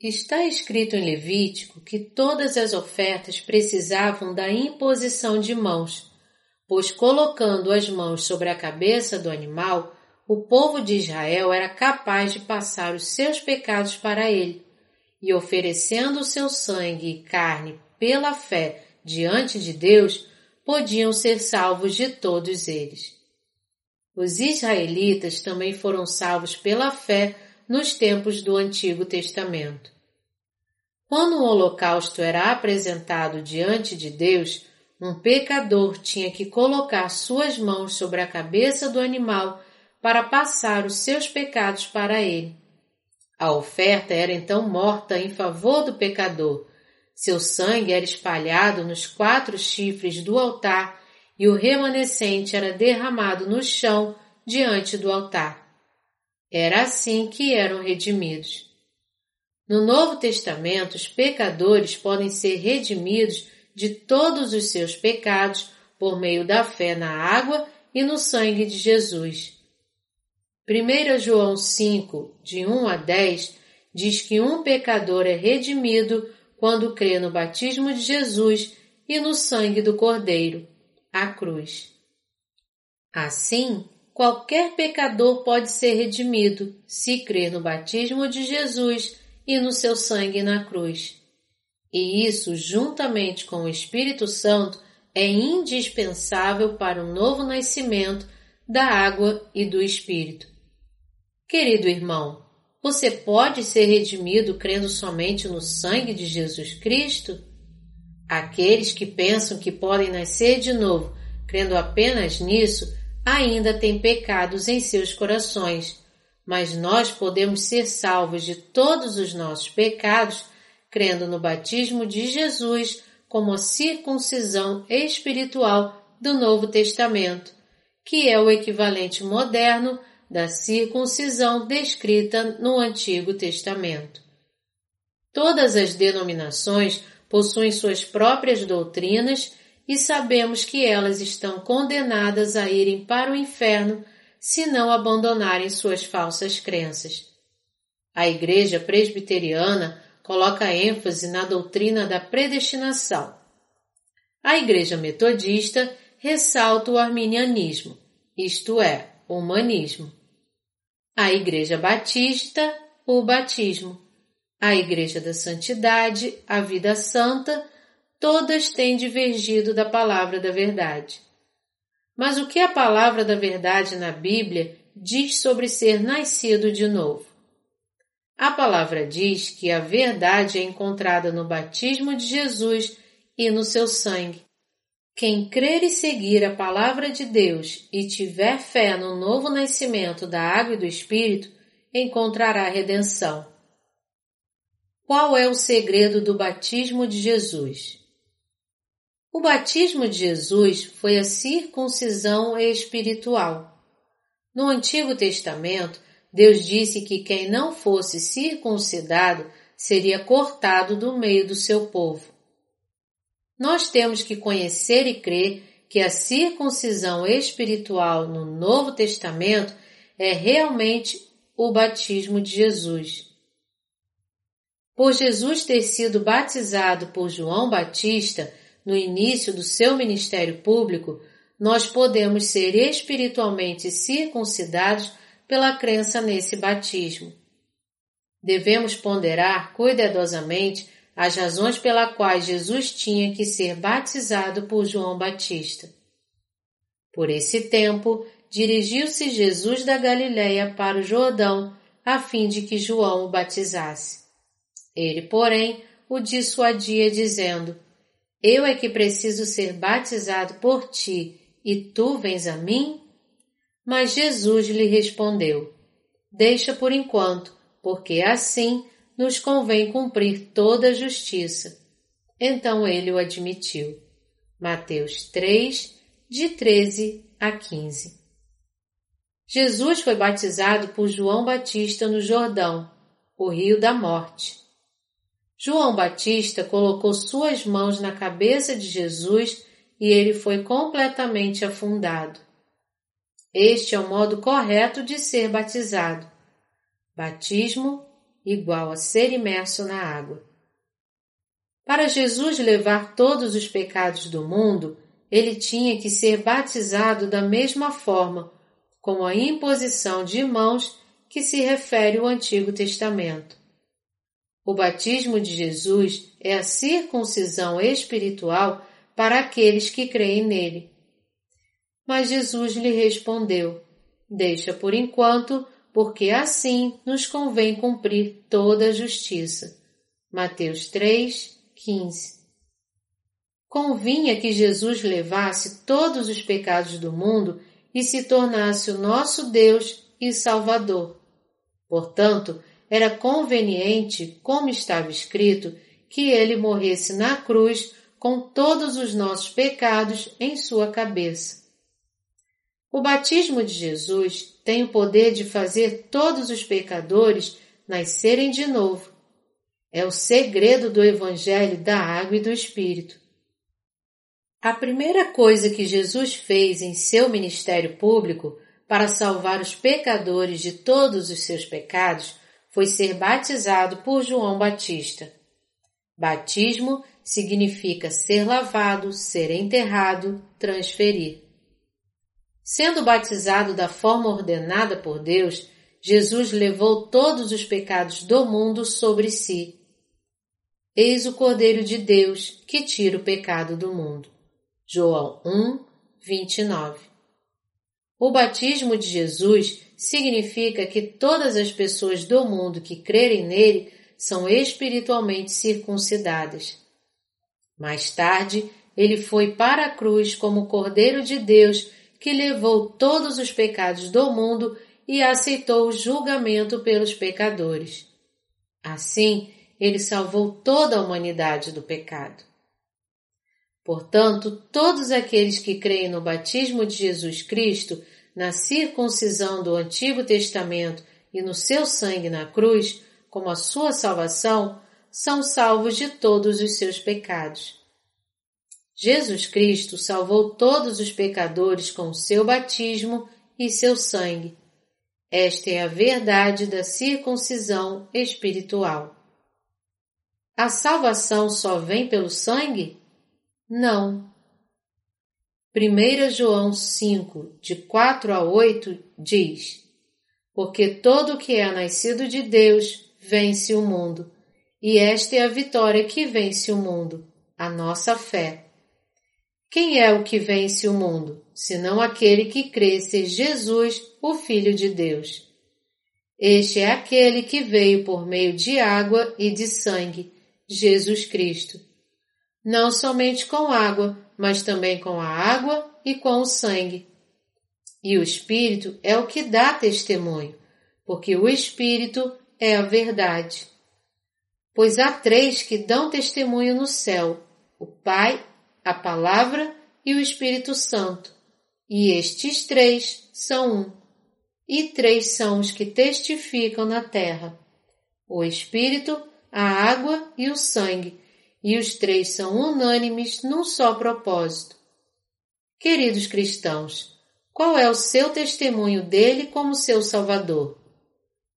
Está escrito em Levítico que todas as ofertas precisavam da imposição de mãos, pois colocando as mãos sobre a cabeça do animal, o povo de Israel era capaz de passar os seus pecados para ele, e oferecendo o seu sangue e carne pela fé diante de Deus, podiam ser salvos de todos eles. Os israelitas também foram salvos pela fé nos tempos do Antigo Testamento. Quando um holocausto era apresentado diante de Deus, um pecador tinha que colocar suas mãos sobre a cabeça do animal para passar os seus pecados para ele. A oferta era então morta em favor do pecador. Seu sangue era espalhado nos quatro chifres do altar e o remanescente era derramado no chão diante do altar. Era assim que eram redimidos. No Novo Testamento, os pecadores podem ser redimidos de todos os seus pecados por meio da fé na água e no sangue de Jesus. 1 João 5, de 1 a 10, diz que um pecador é redimido quando crê no batismo de Jesus e no sangue do Cordeiro, a cruz. Assim, qualquer pecador pode ser redimido se crer no batismo de Jesus e no seu sangue na cruz. E isso, juntamente com o Espírito Santo, é indispensável para o novo nascimento da água e do Espírito. Querido irmão, você pode ser redimido crendo somente no sangue de Jesus Cristo? Aqueles que pensam que podem nascer de novo crendo apenas nisso ainda têm pecados em seus corações, mas nós podemos ser salvos de todos os nossos pecados crendo no batismo de Jesus como a circuncisão espiritual do Novo Testamento, que é o equivalente moderno da circuncisão descrita no Antigo Testamento. Todas as denominações possuem suas próprias doutrinas e sabemos que elas estão condenadas a irem para o inferno se não abandonarem suas falsas crenças. A Igreja Presbiteriana coloca ênfase na doutrina da predestinação. A Igreja Metodista ressalta o arminianismo, isto é, o humanismo. A Igreja Batista, o batismo. A Igreja da Santidade, a vida santa, todas têm divergido da palavra da verdade. Mas o que a palavra da verdade na Bíblia diz sobre ser nascido de novo? A palavra diz que a verdade é encontrada no batismo de Jesus e no seu sangue. Quem crer e seguir a palavra de Deus e tiver fé no novo nascimento da água e do Espírito, encontrará redenção. Qual é o segredo do batismo de Jesus? O batismo de Jesus foi a circuncisão espiritual. No Antigo Testamento, Deus disse que quem não fosse circuncidado seria cortado do meio do seu povo. Nós temos que conhecer e crer que a circuncisão espiritual no Novo Testamento é realmente o batismo de Jesus. Por Jesus ter sido batizado por João Batista no início do seu ministério público, nós podemos ser espiritualmente circuncidados pela crença nesse batismo. Devemos ponderar cuidadosamente as razões pela quais Jesus tinha que ser batizado por João Batista. Por esse tempo, dirigiu-se Jesus da Galiléia para o Jordão, a fim de que João o batizasse. Ele, porém, o dissuadia, dizendo: Eu é que preciso ser batizado por ti, e tu vens a mim? Mas Jesus lhe respondeu: Deixa por enquanto, porque assim nos convém cumprir toda a justiça. Então ele o admitiu. Mateus 3, de 13 a 15. Jesus foi batizado por João Batista no Jordão, o rio da morte. João Batista colocou suas mãos na cabeça de Jesus e ele foi completamente afundado. Este é o modo correto de ser batizado. Batismo igual a ser imerso na água. Para Jesus levar todos os pecados do mundo, ele tinha que ser batizado da mesma forma, com a imposição de mãos que se refere ao Antigo Testamento. O batismo de Jesus é a circuncisão espiritual para aqueles que creem nele. Mas Jesus lhe respondeu: Deixa por enquanto, porque assim nos convém cumprir toda a justiça. Mateus 3, 15. Convinha que Jesus levasse todos os pecados do mundo e se tornasse o nosso Deus e Salvador. Portanto, era conveniente, como estava escrito, que ele morresse na cruz com todos os nossos pecados em sua cabeça. O batismo de Jesus tem o poder de fazer todos os pecadores nascerem de novo. É o segredo do Evangelho da Água e do Espírito. A primeira coisa que Jesus fez em seu ministério público para salvar os pecadores de todos os seus pecados foi ser batizado por João Batista. Batismo significa ser lavado, ser enterrado, transferir. Sendo batizado da forma ordenada por Deus, Jesus levou todos os pecados do mundo sobre si. Eis o Cordeiro de Deus que tira o pecado do mundo. João 1, 29. O batismo de Jesus significa que todas as pessoas do mundo que crerem nele são espiritualmente circuncidadas. Mais tarde, ele foi para a cruz como Cordeiro de Deus que levou todos os pecados do mundo e aceitou o julgamento pelos pecadores. Assim, ele salvou toda a humanidade do pecado. Portanto, todos aqueles que creem no batismo de Jesus Cristo, na circuncisão do Antigo Testamento e no seu sangue na cruz, como a sua salvação, são salvos de todos os seus pecados. Jesus Cristo salvou todos os pecadores com seu batismo e seu sangue. Esta é a verdade da circuncisão espiritual. A salvação só vem pelo sangue? Não. 1 João 5, de 4 a 8, diz: Porque todo o que é nascido de Deus vence o mundo, e esta é a vitória que vence o mundo, a nossa fé. Quem é o que vence o mundo, senão aquele que crê ser Jesus, o Filho de Deus? Este é aquele que veio por meio de água e de sangue, Jesus Cristo não somente com água, mas também com a água e com o sangue. E o Espírito é o que dá testemunho, porque o Espírito é a verdade. Pois há três que dão testemunho no céu: o Pai, a Palavra e o Espírito Santo. E estes três são um. E três são os que testificam na terra: o Espírito, a água e o sangue e os três são unânimes num só propósito. Queridos cristãos, qual é o seu testemunho dele como seu Salvador?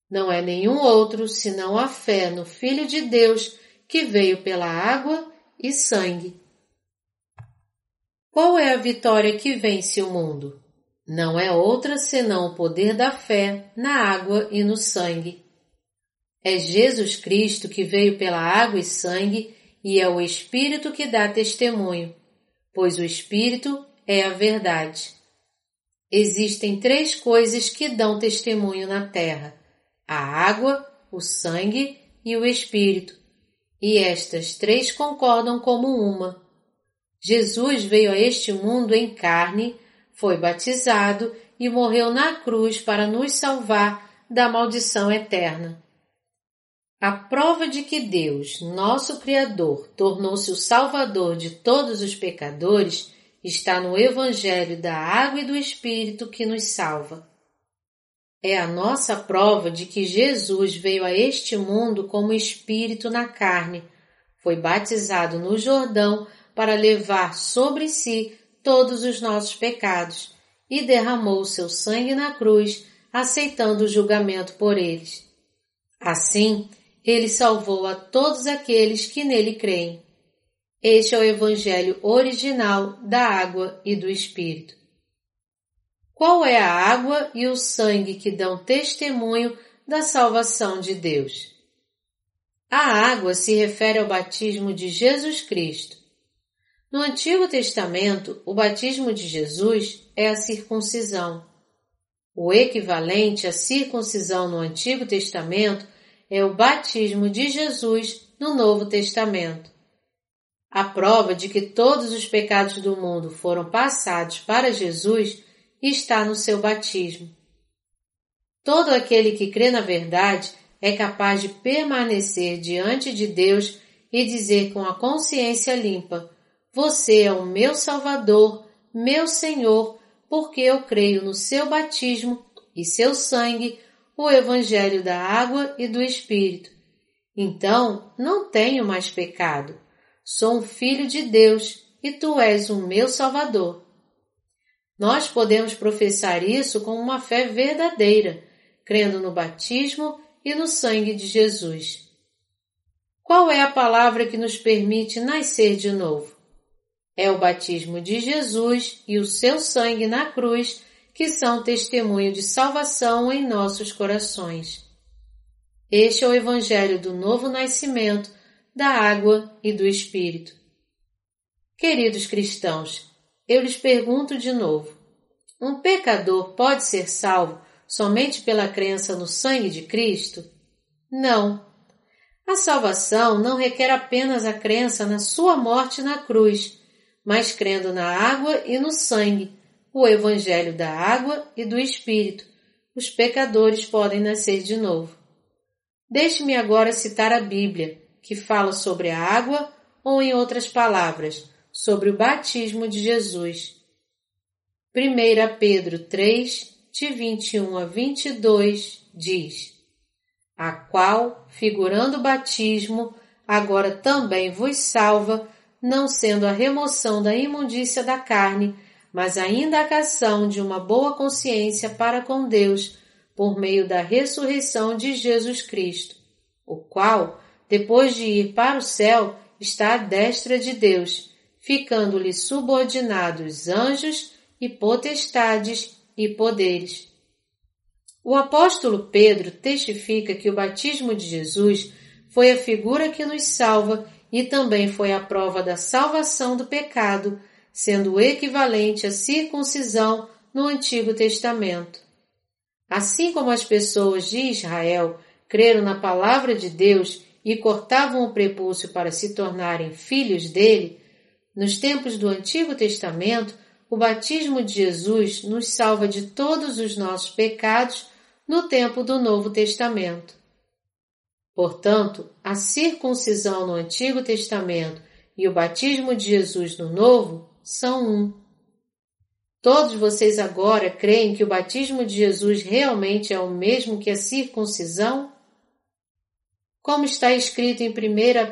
Não é nenhum outro senão a fé no Filho de Deus que veio pela água e sangue. Qual é a vitória que vence o mundo? Não é outra senão o poder da fé na água e no sangue. É Jesus Cristo que veio pela água e sangue e é o Espírito que dá testemunho, pois o Espírito é a verdade. Existem três coisas que dão testemunho na terra: a água, o sangue e o espírito. E estas três concordam como uma. Jesus veio a este mundo em carne, foi batizado e morreu na cruz para nos salvar da maldição eterna. A prova de que Deus, nosso Criador, tornou-se o Salvador de todos os pecadores está no Evangelho da Água e do Espírito que nos salva. É a nossa prova de que Jesus veio a este mundo como Espírito na carne, foi batizado no Jordão para levar sobre si todos os nossos pecados e derramou seu sangue na cruz, aceitando o julgamento por eles. Assim, ele salvou a todos aqueles que nele creem. Este é o Evangelho original da água e do Espírito. Qual é a água e o sangue que dão testemunho da salvação de Deus? A água se refere ao batismo de Jesus Cristo. No Antigo Testamento, o batismo de Jesus é a circuncisão. O equivalente à circuncisão no Antigo Testamento é o batismo de Jesus no Novo Testamento. A prova de que todos os pecados do mundo foram passados para Jesus está no seu batismo. Todo aquele que crê na verdade é capaz de permanecer diante de Deus e dizer com a consciência limpa: Você é o meu Salvador, meu Senhor, porque eu creio no seu batismo e seu sangue, o Evangelho da água e do Espírito. Então não tenho mais pecado. Sou um filho de Deus e tu és o meu Salvador. Nós podemos professar isso com uma fé verdadeira, crendo no batismo e no sangue de Jesus. Qual é a palavra que nos permite nascer de novo? É o batismo de Jesus e o seu sangue na cruz que são testemunho de salvação em nossos corações. Este é o Evangelho do novo nascimento da água e do Espírito. Queridos cristãos, eu lhes pergunto de novo: um pecador pode ser salvo somente pela crença no sangue de Cristo? Não. A salvação não requer apenas a crença na sua morte na cruz, mas crendo na água e no sangue, o Evangelho da água e do Espírito, os pecadores podem nascer de novo. Deixe-me agora citar a Bíblia, que fala sobre a água ou, em outras palavras, sobre o batismo de Jesus. 1 Pedro 3, de 21 a 22, diz: A qual, figurando o batismo, agora também vos salva, não sendo a remoção da imundícia da carne, mas a indagação de uma boa consciência para com Deus, por meio da ressurreição de Jesus Cristo, o qual, depois de ir para o céu, está à destra de Deus, ficando-lhe subordinados anjos e potestades e poderes. O apóstolo Pedro testifica que o batismo de Jesus foi a figura que nos salva e também foi a prova da salvação do pecado, sendo equivalente à circuncisão no Antigo Testamento. Assim como as pessoas de Israel creram na palavra de Deus e cortavam o prepúcio para se tornarem filhos dele, nos tempos do Antigo Testamento, o batismo de Jesus nos salva de todos os nossos pecados no tempo do Novo Testamento. Portanto, a circuncisão no Antigo Testamento e o batismo de Jesus no Novo são um. Todos vocês agora creem que o batismo de Jesus realmente é o mesmo que a circuncisão? Como está escrito em 1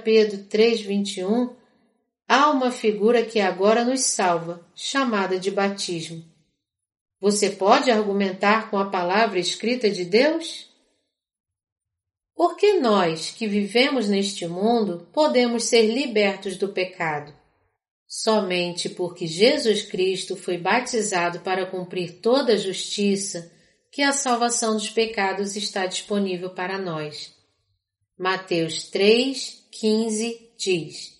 Pedro 3,21, há uma figura que agora nos salva, chamada de batismo. Você pode argumentar com a palavra escrita de Deus? Por que nós, que vivemos neste mundo, podemos ser libertos do pecado? Somente porque Jesus Cristo foi batizado para cumprir toda a justiça, que a salvação dos pecados está disponível para nós. Mateus 3, 15 diz: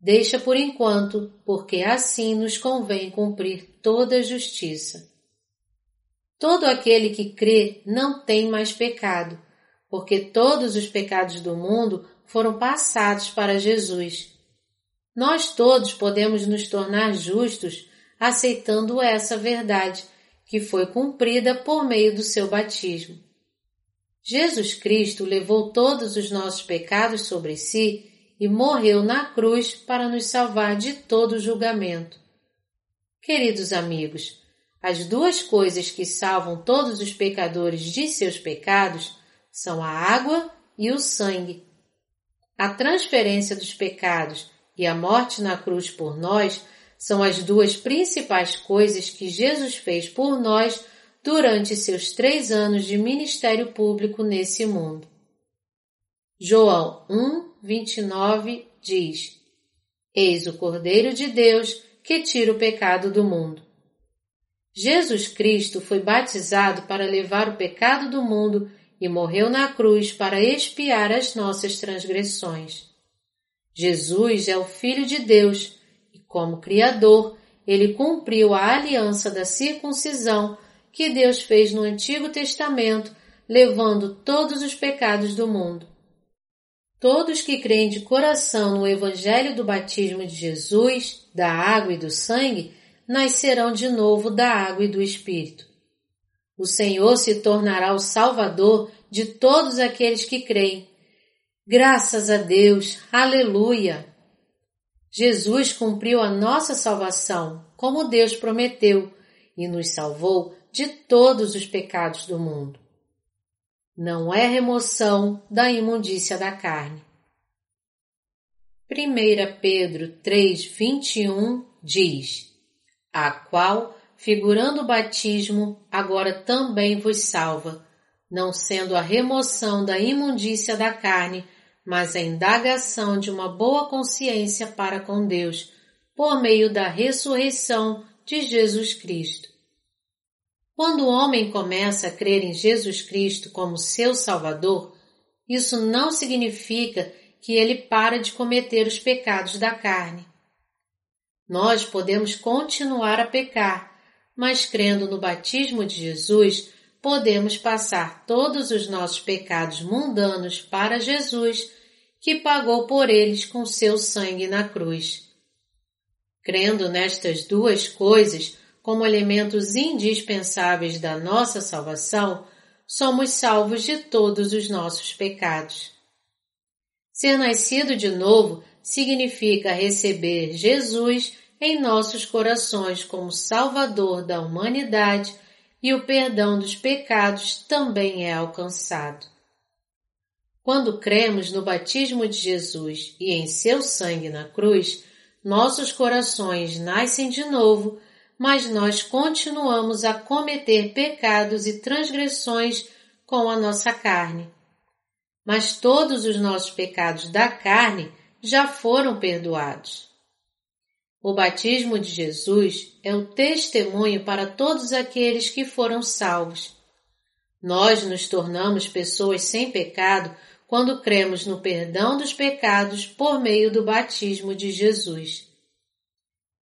Deixa por enquanto, porque assim nos convém cumprir toda a justiça. Todo aquele que crê não tem mais pecado, porque todos os pecados do mundo foram passados para Jesus. Nós todos podemos nos tornar justos aceitando essa verdade, que foi cumprida por meio do seu batismo. Jesus Cristo levou todos os nossos pecados sobre si e morreu na cruz para nos salvar de todo julgamento. Queridos amigos, as duas coisas que salvam todos os pecadores de seus pecados são a água e o sangue. A transferência dos pecados e a morte na cruz por nós são as duas principais coisas que Jesus fez por nós durante seus três anos de ministério público nesse mundo. João 1, 29 diz: Eis o Cordeiro de Deus que tira o pecado do mundo. Jesus Cristo foi batizado para levar o pecado do mundo e morreu na cruz para expiar as nossas transgressões. Jesus é o Filho de Deus como Criador, ele cumpriu a aliança da circuncisão que Deus fez no Antigo Testamento, levando todos os pecados do mundo. Todos que creem de coração no Evangelho do batismo de Jesus, da água e do sangue, nascerão de novo da água e do Espírito. O Senhor se tornará o Salvador de todos aqueles que creem. Graças a Deus, aleluia! Jesus cumpriu a nossa salvação, como Deus prometeu, e nos salvou de todos os pecados do mundo. Não é remoção da imundícia da carne. 1 Pedro 3, 21 diz: A qual, figurando o batismo, agora também vos salva, não sendo a remoção da imundícia da carne, mas a indagação de uma boa consciência para com Deus, por meio da ressurreição de Jesus Cristo. Quando o homem começa a crer em Jesus Cristo como seu Salvador, isso não significa que ele para de cometer os pecados da carne. Nós podemos continuar a pecar, mas crendo no batismo de Jesus, podemos passar todos os nossos pecados mundanos para Jesus que pagou por eles com seu sangue na cruz. Crendo nestas duas coisas como elementos indispensáveis da nossa salvação, somos salvos de todos os nossos pecados. Ser nascido de novo significa receber Jesus em nossos corações como Salvador da humanidade e o perdão dos pecados também é alcançado. Quando cremos no batismo de Jesus e em seu sangue na cruz, nossos corações nascem de novo, mas nós continuamos a cometer pecados e transgressões com a nossa carne. Mas todos os nossos pecados da carne já foram perdoados. O batismo de Jesus é o testemunho para todos aqueles que foram salvos. Nós nos tornamos pessoas sem pecado quando cremos no perdão dos pecados por meio do batismo de Jesus.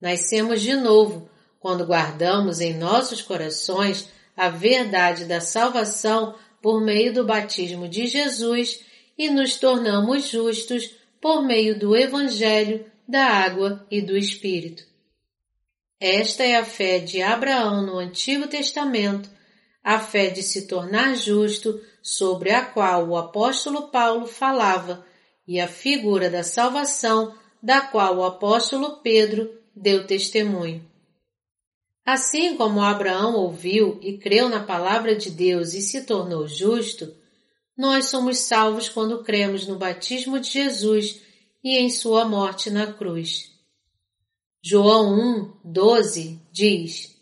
Nascemos de novo quando guardamos em nossos corações a verdade da salvação por meio do batismo de Jesus e nos tornamos justos por meio do Evangelho, da água e do Espírito. Esta é a fé de Abraão no Antigo Testamento, a fé de se tornar justo sobre a qual o apóstolo Paulo falava e a figura da salvação da qual o apóstolo Pedro deu testemunho. Assim como Abraão ouviu e creu na palavra de Deus e se tornou justo, nós somos salvos quando cremos no batismo de Jesus e em sua morte na cruz. João 1, 12 diz: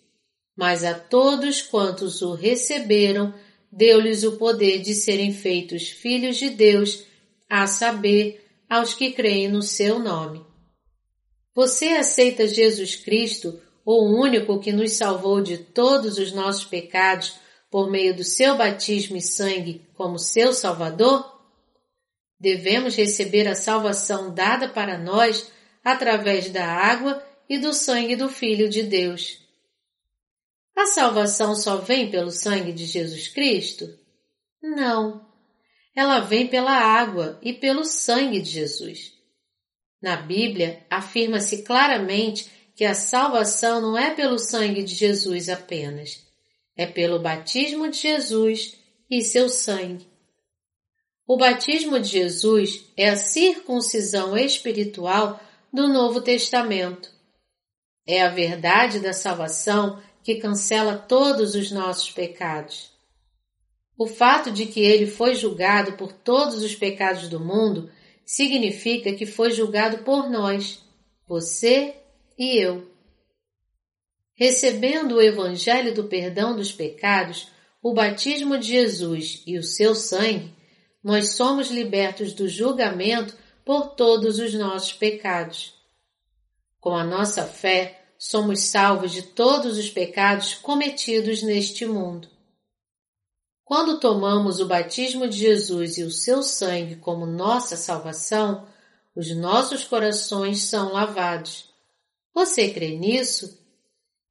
Mas a todos quantos o receberam, deu-lhes o poder de serem feitos filhos de Deus, a saber, aos que creem no seu nome. Você aceita Jesus Cristo, o único que nos salvou de todos os nossos pecados por meio do seu batismo e sangue como seu Salvador? Devemos receber a salvação dada para nós através da água e do sangue do Filho de Deus. A salvação só vem pelo sangue de Jesus Cristo? Não. Ela vem pela água e pelo sangue de Jesus. Na Bíblia, afirma-se claramente que a salvação não é pelo sangue de Jesus apenas, é pelo batismo de Jesus e seu sangue. O batismo de Jesus é a circuncisão espiritual do Novo Testamento. É a verdade da salvação que cancela todos os nossos pecados. O fato de que ele foi julgado por todos os pecados do mundo significa que foi julgado por nós, você e eu. Recebendo o Evangelho do perdão dos pecados, o batismo de Jesus e o seu sangue, nós somos libertos do julgamento por todos os nossos pecados. Com a nossa fé, somos salvos de todos os pecados cometidos neste mundo. Quando tomamos o batismo de Jesus e o seu sangue como nossa salvação, os nossos corações são lavados. Você crê nisso?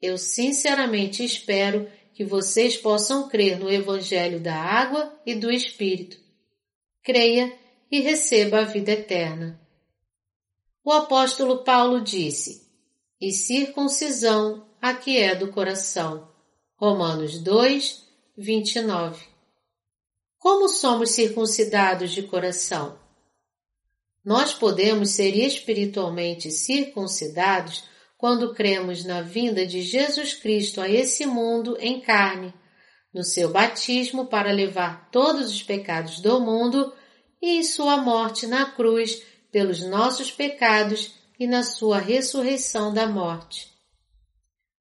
Eu sinceramente espero que vocês possam crer no Evangelho da Água e do Espírito. Creia e receba a vida eterna. O apóstolo Paulo disse: E circuncisão a que é do coração. Romanos 2, 29. Como somos circuncidados de coração? Nós podemos ser espiritualmente circuncidados quando cremos na vinda de Jesus Cristo a esse mundo em carne, no seu batismo para levar todos os pecados do mundo e em sua morte na cruz pelos nossos pecados e na sua ressurreição da morte.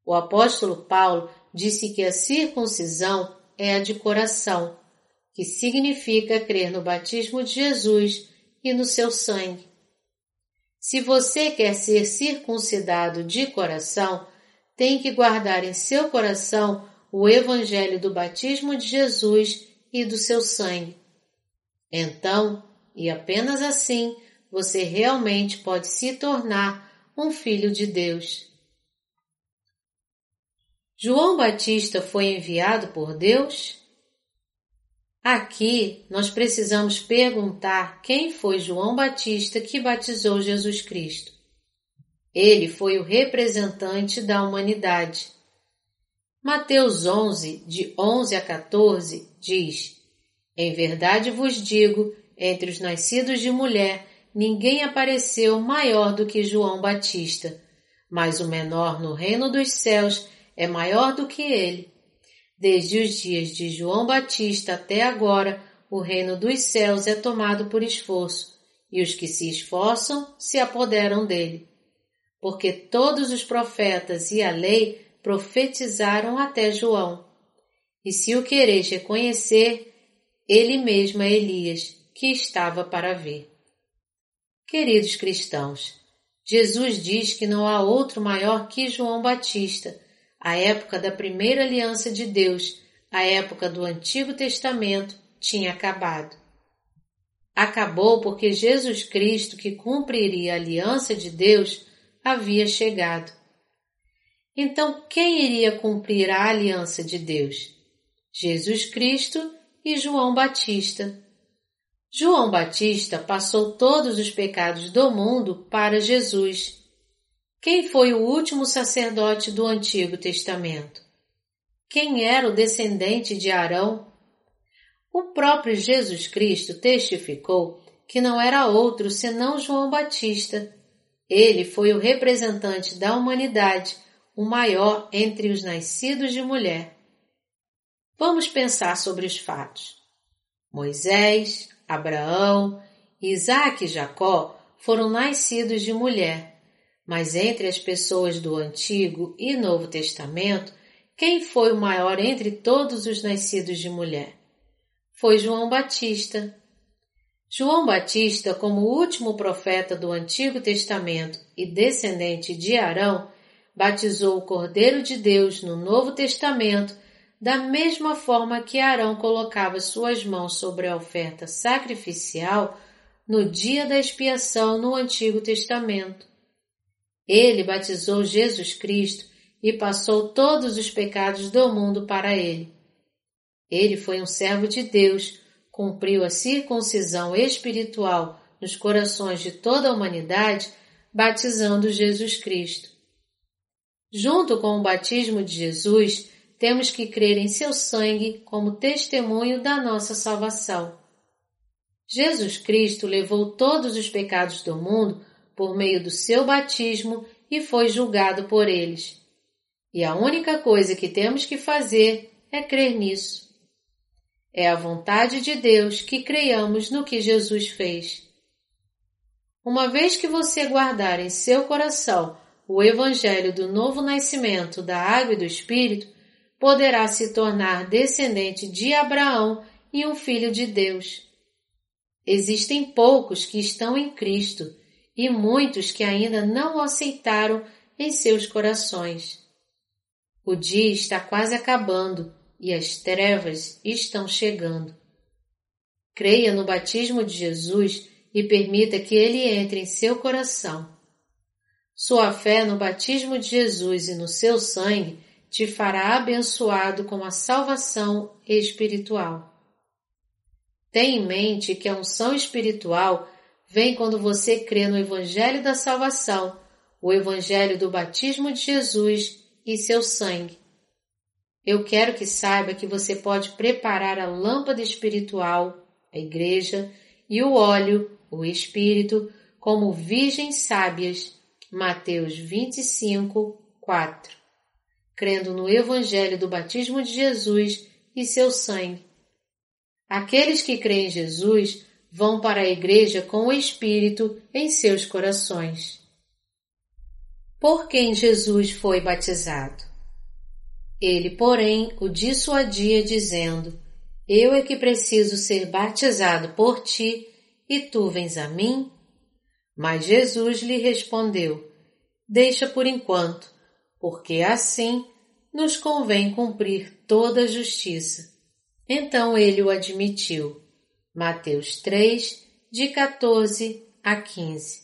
O apóstolo Paulo disse que a circuncisão é a de coração, que significa crer no batismo de Jesus e no seu sangue. Se você quer ser circuncidado de coração, tem que guardar em seu coração o Evangelho do batismo de Jesus e do seu sangue. Então, e apenas assim, você realmente pode se tornar um filho de Deus. João Batista foi enviado por Deus? Aqui nós precisamos perguntar quem foi João Batista que batizou Jesus Cristo. Ele foi o representante da humanidade. Mateus 11, de 11 a 14, diz: Em verdade vos digo, entre os nascidos de mulher, ninguém apareceu maior do que João Batista, mas o menor no reino dos céus é maior do que ele. Desde os dias de João Batista até agora, o reino dos céus é tomado por esforço, e os que se esforçam se apoderam dele. Porque todos os profetas e a lei profetizaram até João. E se o quereis reconhecer, ele mesmo é Elias, que estava para ver. Queridos cristãos, Jesus diz que não há outro maior que João Batista, a época da primeira aliança de Deus, a época do Antigo Testamento, tinha acabado. Acabou porque Jesus Cristo, que cumpriria a aliança de Deus, havia chegado. Então, quem iria cumprir a aliança de Deus? Jesus Cristo e João Batista. João Batista passou todos os pecados do mundo para Jesus quem foi o último sacerdote do Antigo Testamento? Quem era o descendente de Arão? O próprio Jesus Cristo testificou que não era outro senão João Batista. Ele foi o representante da humanidade, o maior entre os nascidos de mulher. Vamos pensar sobre os fatos. Moisés, Abraão, Isaac e Jacó foram nascidos de mulher mas entre as pessoas do Antigo e Novo Testamento, quem foi o maior entre todos os nascidos de mulher? Foi João Batista. João Batista, como último profeta do Antigo Testamento e descendente de Arão, batizou o Cordeiro de Deus no Novo Testamento da mesma forma que Arão colocava suas mãos sobre a oferta sacrificial no dia da expiação no Antigo Testamento. Ele batizou Jesus Cristo e passou todos os pecados do mundo para ele. Ele foi um servo de Deus, cumpriu a circuncisão espiritual nos corações de toda a humanidade, batizando Jesus Cristo. Junto com o batismo de Jesus, temos que crer em seu sangue como testemunho da nossa salvação. Jesus Cristo levou todos os pecados do mundo por meio do seu batismo e foi julgado por eles. E a única coisa que temos que fazer é crer nisso. É a vontade de Deus que creiamos no que Jesus fez. Uma vez que você guardar em seu coração o Evangelho do novo nascimento da água e do Espírito, poderá se tornar descendente de Abraão e um filho de Deus. Existem poucos que estão em Cristo e muitos que ainda não o aceitaram em seus corações. O dia está quase acabando e as trevas estão chegando. Creia no batismo de Jesus e permita que ele entre em seu coração. Sua fé no batismo de Jesus e no seu sangue te fará abençoado com a salvação espiritual. Tenha em mente que a unção espiritual vem quando você crê no Evangelho da Salvação, o Evangelho do batismo de Jesus e seu sangue. Eu quero que saiba que você pode preparar a lâmpada espiritual, a igreja, e o óleo, o Espírito, como virgens sábias Mateus 25, 4. Crendo no Evangelho do batismo de Jesus e seu sangue. Aqueles que creem em Jesus vão para a igreja com o Espírito em seus corações. Por quem Jesus foi batizado? Ele, porém, o dissuadia dizendo, Eu é que preciso ser batizado por ti, e tu vens a mim? Mas Jesus lhe respondeu: Deixa por enquanto, porque assim nos convém cumprir toda a justiça. Então ele o admitiu. Mateus 3, de 14 a 15.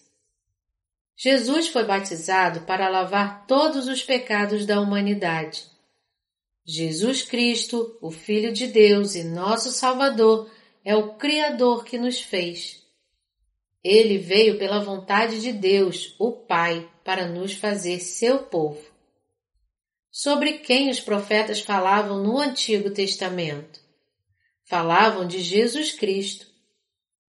Jesus foi batizado para lavar todos os pecados da humanidade. Jesus Cristo, o Filho de Deus e nosso Salvador, é o Criador que nos fez. Ele veio pela vontade de Deus, o Pai, para nos fazer seu povo. Sobre quem os profetas falavam no Antigo Testamento? Falavam de Jesus Cristo.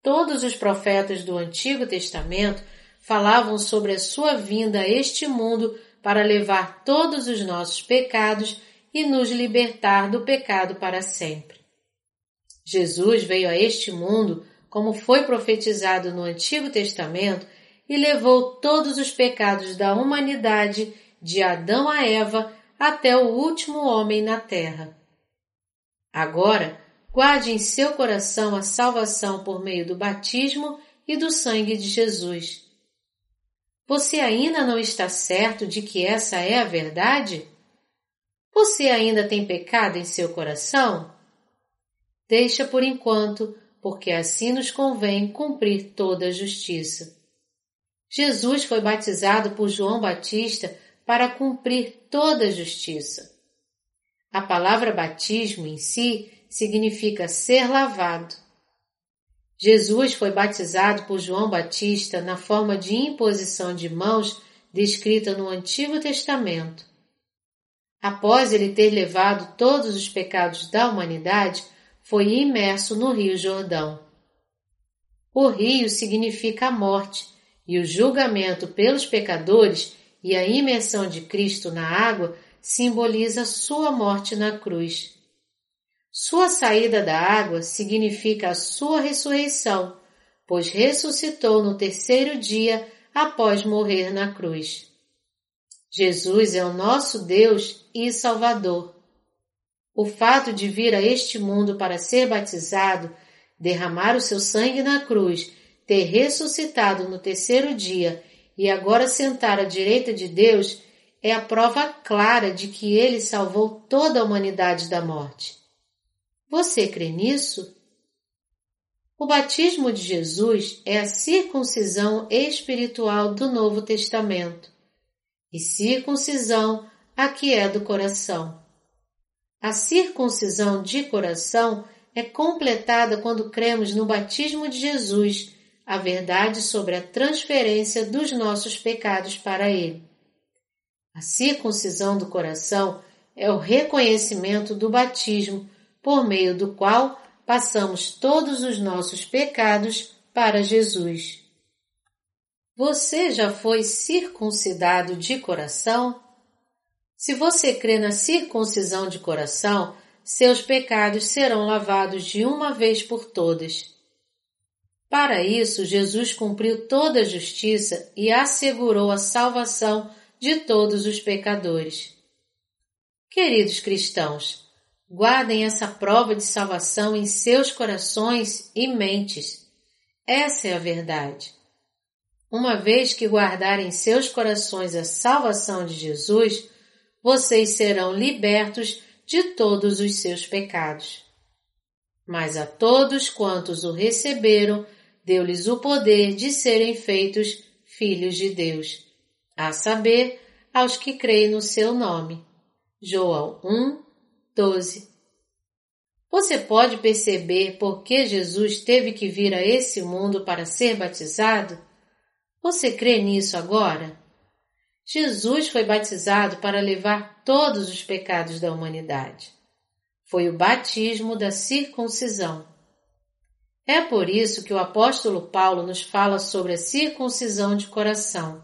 Todos os profetas do Antigo Testamento falavam sobre a sua vinda a este mundo para levar todos os nossos pecados e nos libertar do pecado para sempre. Jesus veio a este mundo como foi profetizado no Antigo Testamento, e levou todos os pecados da humanidade, de Adão a Eva, até o último homem na terra. Agora, guarde em seu coração a salvação por meio do batismo e do sangue de Jesus. Você ainda não está certo de que essa é a verdade? Você ainda tem pecado em seu coração? Deixa por enquanto porque assim nos convém cumprir toda a justiça. Jesus foi batizado por João Batista para cumprir toda a justiça. A palavra batismo em si significa ser lavado. Jesus foi batizado por João Batista na forma de imposição de mãos descrita no Antigo Testamento. Após ele ter levado todos os pecados da humanidade, foi imerso no Rio Jordão. O rio significa a morte, e o julgamento pelos pecadores e a imersão de Cristo na água simboliza sua morte na cruz. Sua saída da água significa a sua ressurreição, pois ressuscitou no terceiro dia após morrer na cruz. Jesus é o nosso Deus e Salvador. O fato de vir a este mundo para ser batizado, derramar o seu sangue na cruz, ter ressuscitado no terceiro dia e agora sentar à direita de Deus é a prova clara de que ele salvou toda a humanidade da morte. Você crê nisso? O batismo de Jesus é a circuncisão espiritual do Novo Testamento. E circuncisão a que é do coração. A circuncisão de coração é completada quando cremos no batismo de Jesus, a verdade sobre a transferência dos nossos pecados para Ele. A circuncisão do coração é o reconhecimento do batismo, por meio do qual passamos todos os nossos pecados para Jesus. Você já foi circuncidado de coração? Se você crê na circuncisão de coração, seus pecados serão lavados de uma vez por todas. Para isso, Jesus cumpriu toda a justiça e assegurou a salvação de todos os pecadores. Queridos cristãos, guardem essa prova de salvação em seus corações e mentes. Essa é a verdade. Uma vez que guardarem em seus corações a salvação de Jesus, vocês serão libertos de todos os seus pecados. Mas a todos quantos o receberam, deu-lhes o poder de serem feitos filhos de Deus, a saber, aos que creem no seu nome. João 1, 12. Você pode perceber por que Jesus teve que vir a esse mundo para ser batizado? Você crê nisso agora? Jesus foi batizado para levar todos os pecados da humanidade. Foi o batismo da circuncisão. É por isso que o apóstolo Paulo nos fala sobre a circuncisão de coração.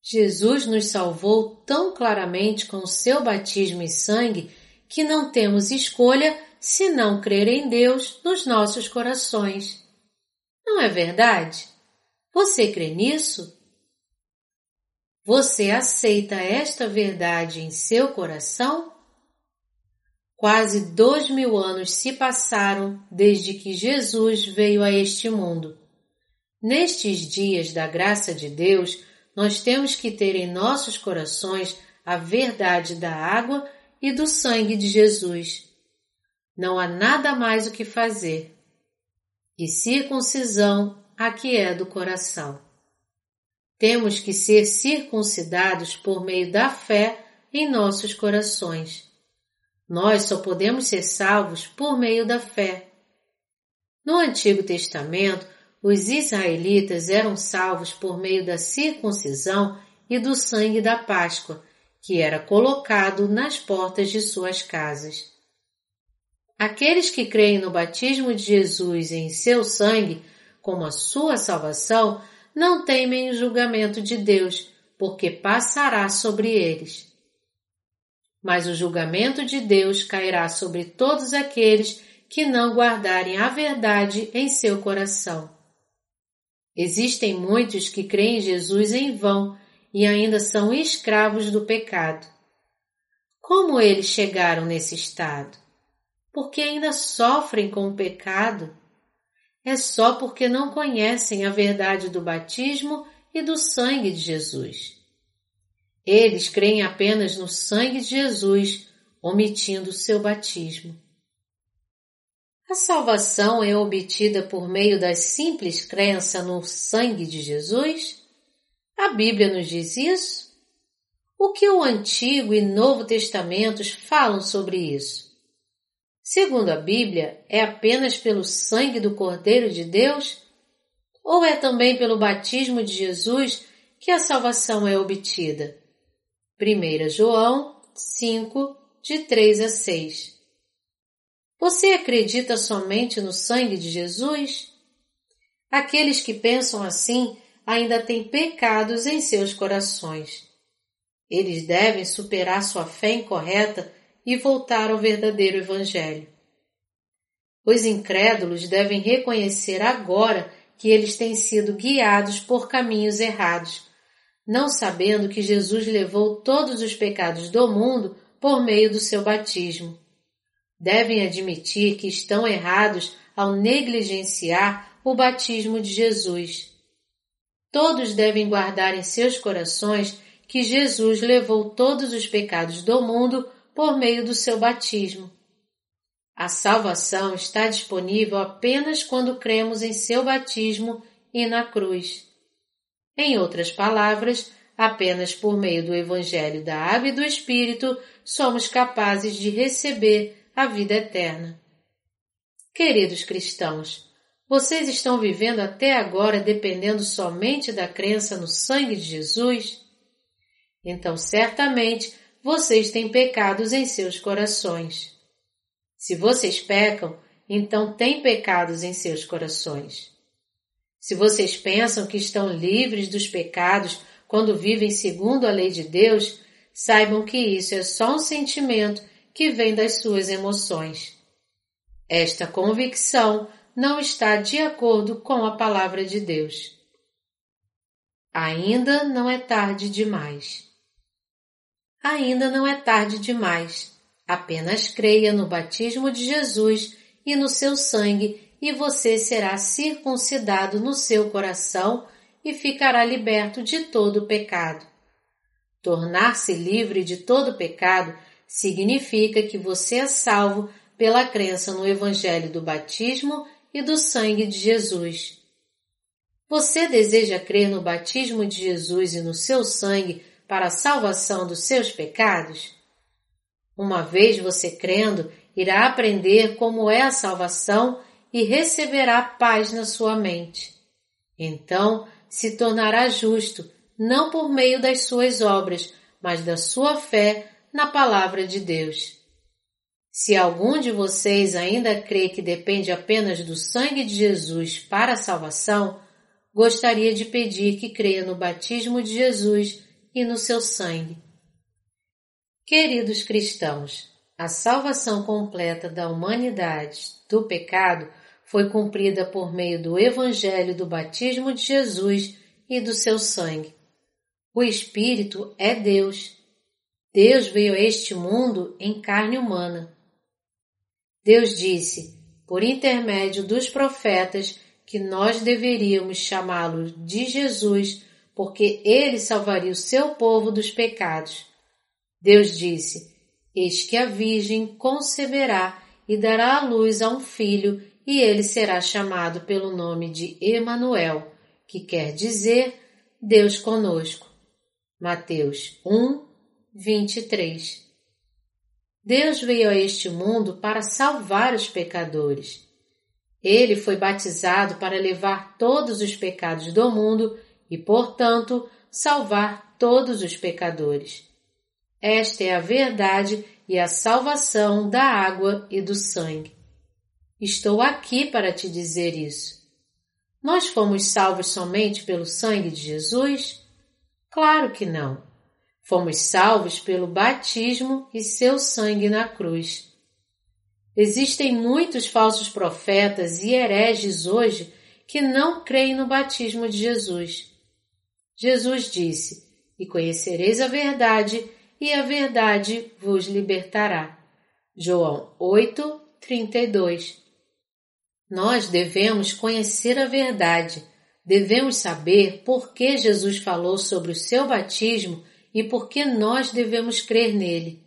Jesus nos salvou tão claramente com seu batismo e sangue que não temos escolha se não crer em Deus nos nossos corações. Não é verdade? Você crê nisso? Você aceita esta verdade em seu coração? Quase dois mil anos se passaram desde que Jesus veio a este mundo. Nestes dias da graça de Deus, nós temos que ter em nossos corações a verdade da água e do sangue de Jesus. Não há nada mais o que fazer. E circuncisão aqui é do coração. Temos que ser circuncidados por meio da fé em nossos corações. Nós só podemos ser salvos por meio da fé. No Antigo Testamento, os israelitas eram salvos por meio da circuncisão e do sangue da Páscoa, que era colocado nas portas de suas casas. Aqueles que creem no batismo de Jesus em seu sangue como a sua salvação não temem o julgamento de Deus, porque passará sobre eles. Mas o julgamento de Deus cairá sobre todos aqueles que não guardarem a verdade em seu coração. Existem muitos que creem em Jesus em vão e ainda são escravos do pecado. Como eles chegaram nesse estado? Porque ainda sofrem com o pecado é só porque não conhecem a verdade do batismo e do sangue de Jesus. Eles creem apenas no sangue de Jesus, omitindo seu batismo. A salvação é obtida por meio da simples crença no sangue de Jesus? A Bíblia nos diz isso? O que o Antigo e Novo Testamentos falam sobre isso? Segundo a Bíblia, é apenas pelo sangue do Cordeiro de Deus? Ou é também pelo batismo de Jesus que a salvação é obtida? 1 João 5, de 3 a 6. Você acredita somente no sangue de Jesus? Aqueles que pensam assim ainda têm pecados em seus corações. Eles devem superar sua fé incorreta e voltar ao verdadeiro Evangelho. Os incrédulos devem reconhecer agora que eles têm sido guiados por caminhos errados, não sabendo que Jesus levou todos os pecados do mundo por meio do seu batismo. Devem admitir que estão errados ao negligenciar o batismo de Jesus. Todos devem guardar em seus corações que Jesus levou todos os pecados do mundo por meio do seu batismo. A salvação está disponível apenas quando cremos em seu batismo e na cruz. Em outras palavras, apenas por meio do Evangelho da Água e do Espírito somos capazes de receber a vida eterna. Queridos cristãos, vocês estão vivendo até agora dependendo somente da crença no sangue de Jesus? Então, certamente, vocês têm pecados em seus corações. Se vocês pecam, então têm pecados em seus corações. Se vocês pensam que estão livres dos pecados quando vivem segundo a lei de Deus, saibam que isso é só um sentimento que vem das suas emoções. Esta convicção não está de acordo com a palavra de Deus. Ainda não é tarde demais. Ainda não é tarde demais. Apenas creia no batismo de Jesus e no seu sangue e você será circuncidado no seu coração e ficará liberto de todo pecado. Tornar-se livre de todo pecado significa que você é salvo pela crença no Evangelho do batismo e do sangue de Jesus. Você deseja crer no batismo de Jesus e no seu sangue para a salvação dos seus pecados? Uma vez você crendo, irá aprender como é a salvação e receberá paz na sua mente. Então se tornará justo, não por meio das suas obras, mas da sua fé na palavra de Deus. Se algum de vocês ainda crê que depende apenas do sangue de Jesus para a salvação, gostaria de pedir que creia no batismo de Jesus e no seu sangue. Queridos cristãos, a salvação completa da humanidade do pecado foi cumprida por meio do Evangelho do batismo de Jesus e do seu sangue. O Espírito é Deus. Deus veio a este mundo em carne humana. Deus disse, por intermédio dos profetas, que nós deveríamos chamá-lo de Jesus, porque ele salvaria o seu povo dos pecados. Deus disse: Eis que a Virgem conceberá e dará à luz a um filho e ele será chamado pelo nome de Emanuel, que quer dizer Deus conosco. Mateus 1, 23. Deus veio a este mundo para salvar os pecadores. Ele foi batizado para levar todos os pecados do mundo e, portanto, salvar todos os pecadores. Esta é a verdade e a salvação da água e do sangue. Estou aqui para te dizer isso. Nós fomos salvos somente pelo sangue de Jesus? Claro que não. Fomos salvos pelo batismo e seu sangue na cruz. Existem muitos falsos profetas e hereges hoje que não creem no batismo de Jesus. Jesus disse: E conhecereis a verdade, e a verdade vos libertará. João 8, 32 nós devemos conhecer a verdade, devemos saber por que Jesus falou sobre o seu batismo e por que nós devemos crer nele.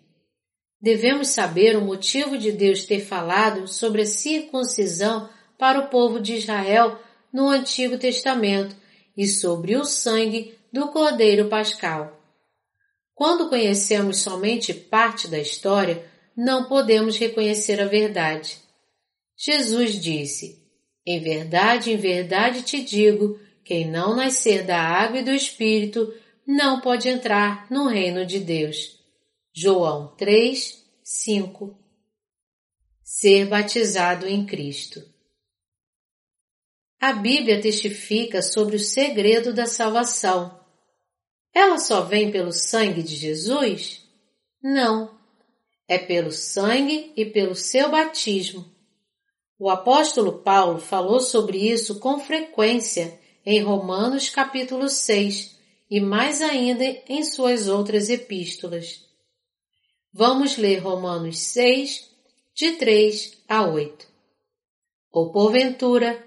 Devemos saber o motivo de Deus ter falado sobre a circuncisão para o povo de Israel no Antigo Testamento e sobre o sangue do Cordeiro Pascal. Quando conhecemos somente parte da história, não podemos reconhecer a verdade. Jesus disse: Em verdade, em verdade te digo, quem não nascer da água e do Espírito não pode entrar no reino de Deus. João 3, 5 Ser batizado em Cristo. A Bíblia testifica sobre o segredo da salvação. Ela só vem pelo sangue de Jesus? Não. É pelo sangue e pelo seu batismo. O apóstolo Paulo falou sobre isso com frequência em Romanos capítulo 6 e mais ainda em suas outras epístolas. Vamos ler Romanos 6, de 3 a 8. Ou porventura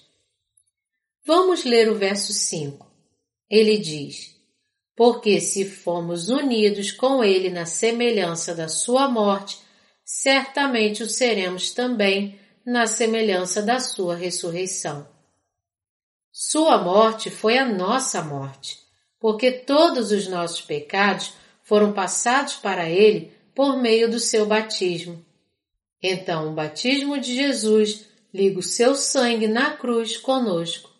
Vamos ler o verso 5. Ele diz: Porque se fomos unidos com Ele na semelhança da Sua morte, certamente o seremos também na semelhança da Sua ressurreição. Sua morte foi a nossa morte porque todos os nossos pecados foram passados para Ele por meio do seu batismo. Então, o batismo de Jesus liga o seu sangue na cruz conosco.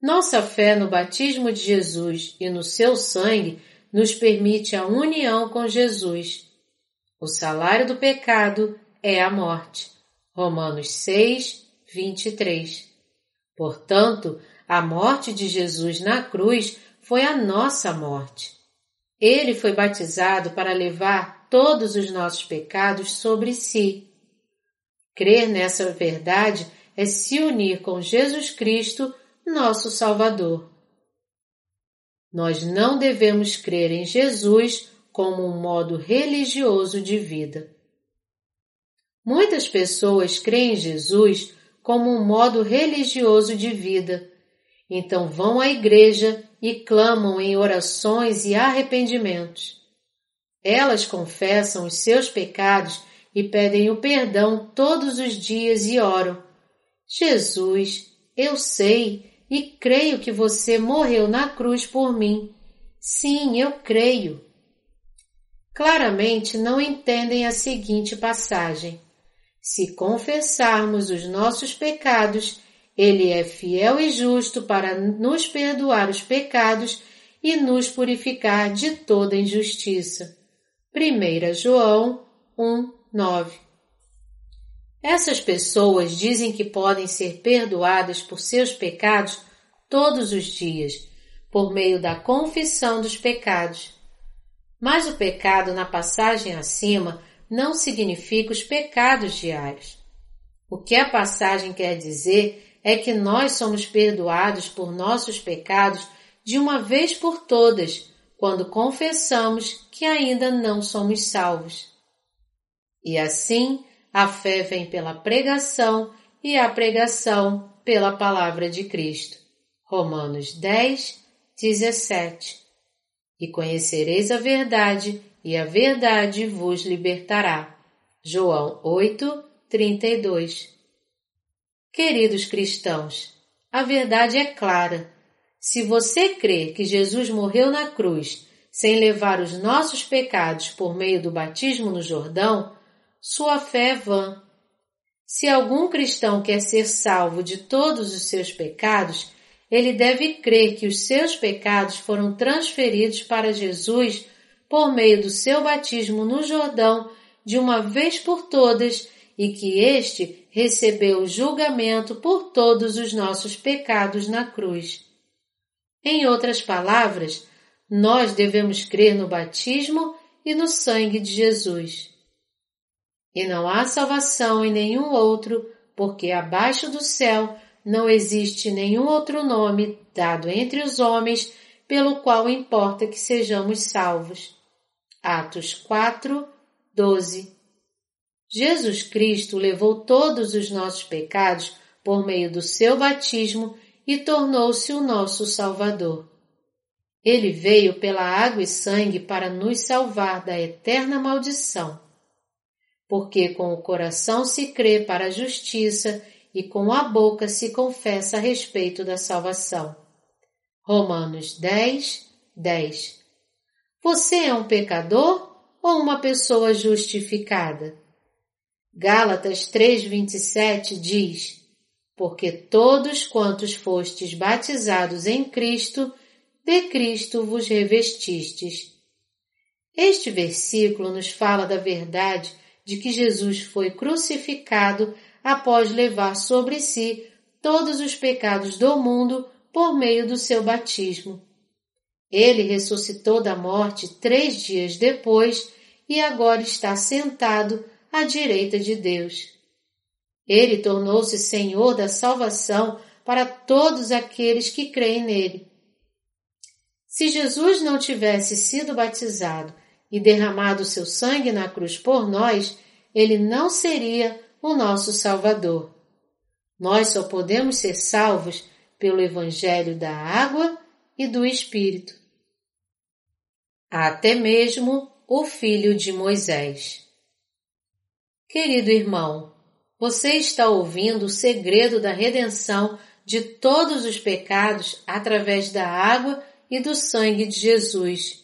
Nossa fé no batismo de Jesus e no seu sangue nos permite a união com Jesus. O salário do pecado é a morte. Romanos 6, 23. Portanto, a morte de Jesus na cruz foi a nossa morte. Ele foi batizado para levar todos os nossos pecados sobre si. Crer nessa verdade é se unir com Jesus Cristo, nosso Salvador. Nós não devemos crer em Jesus como um modo religioso de vida. Muitas pessoas creem em Jesus como um modo religioso de vida, então vão à igreja e clamam em orações e arrependimentos. Elas confessam os seus pecados e pedem o perdão todos os dias e oram. Jesus, eu sei e creio que você morreu na cruz por mim. Sim, eu creio. Claramente não entendem a seguinte passagem. Se confessarmos os nossos pecados, ele é fiel e justo para nos perdoar os pecados e nos purificar de toda injustiça. 1 João 1, 9 Essas pessoas dizem que podem ser perdoadas por seus pecados todos os dias, por meio da confissão dos pecados. Mas o pecado na passagem acima não significa os pecados diários. O que a passagem quer dizer é que nós somos perdoados por nossos pecados de uma vez por todas, quando confessamos que ainda não somos salvos. E assim, a fé vem pela pregação e a pregação pela palavra de Cristo. Romanos 10, 17. E conhecereis a verdade, e a verdade vos libertará. João 8, 32. Queridos cristãos, a verdade é clara. Se você crê que Jesus morreu na cruz sem levar os nossos pecados por meio do batismo no Jordão, sua fé é vã. Se algum cristão quer ser salvo de todos os seus pecados, ele deve crer que os seus pecados foram transferidos para Jesus por meio do seu batismo no Jordão de uma vez por todas e que este recebeu o julgamento por todos os nossos pecados na cruz. Em outras palavras, nós devemos crer no batismo e no sangue de Jesus. E não há salvação em nenhum outro, porque abaixo do céu não existe nenhum outro nome dado entre os homens pelo qual importa que sejamos salvos. Atos 4, 12 Jesus Cristo levou todos os nossos pecados por meio do seu batismo e tornou-se o nosso Salvador. Ele veio pela água e sangue para nos salvar da eterna maldição. Porque com o coração se crê para a justiça e com a boca se confessa a respeito da salvação. Romanos 10, 10 Você é um pecador ou uma pessoa justificada? Gálatas 3:27 diz: Porque todos quantos fostes batizados em Cristo, de Cristo vos revestistes. Este versículo nos fala da verdade de que Jesus foi crucificado após levar sobre si todos os pecados do mundo por meio do seu batismo. Ele ressuscitou da morte três dias depois e agora está sentado à direita de Deus. Ele tornou-se Senhor da salvação para todos aqueles que creem nele. Se Jesus não tivesse sido batizado e derramado seu sangue na cruz por nós, ele não seria o nosso Salvador. Nós só podemos ser salvos pelo Evangelho da água e do Espírito. Até mesmo o filho de Moisés. Querido irmão, você está ouvindo o segredo da redenção de todos os pecados através da água e do sangue de Jesus.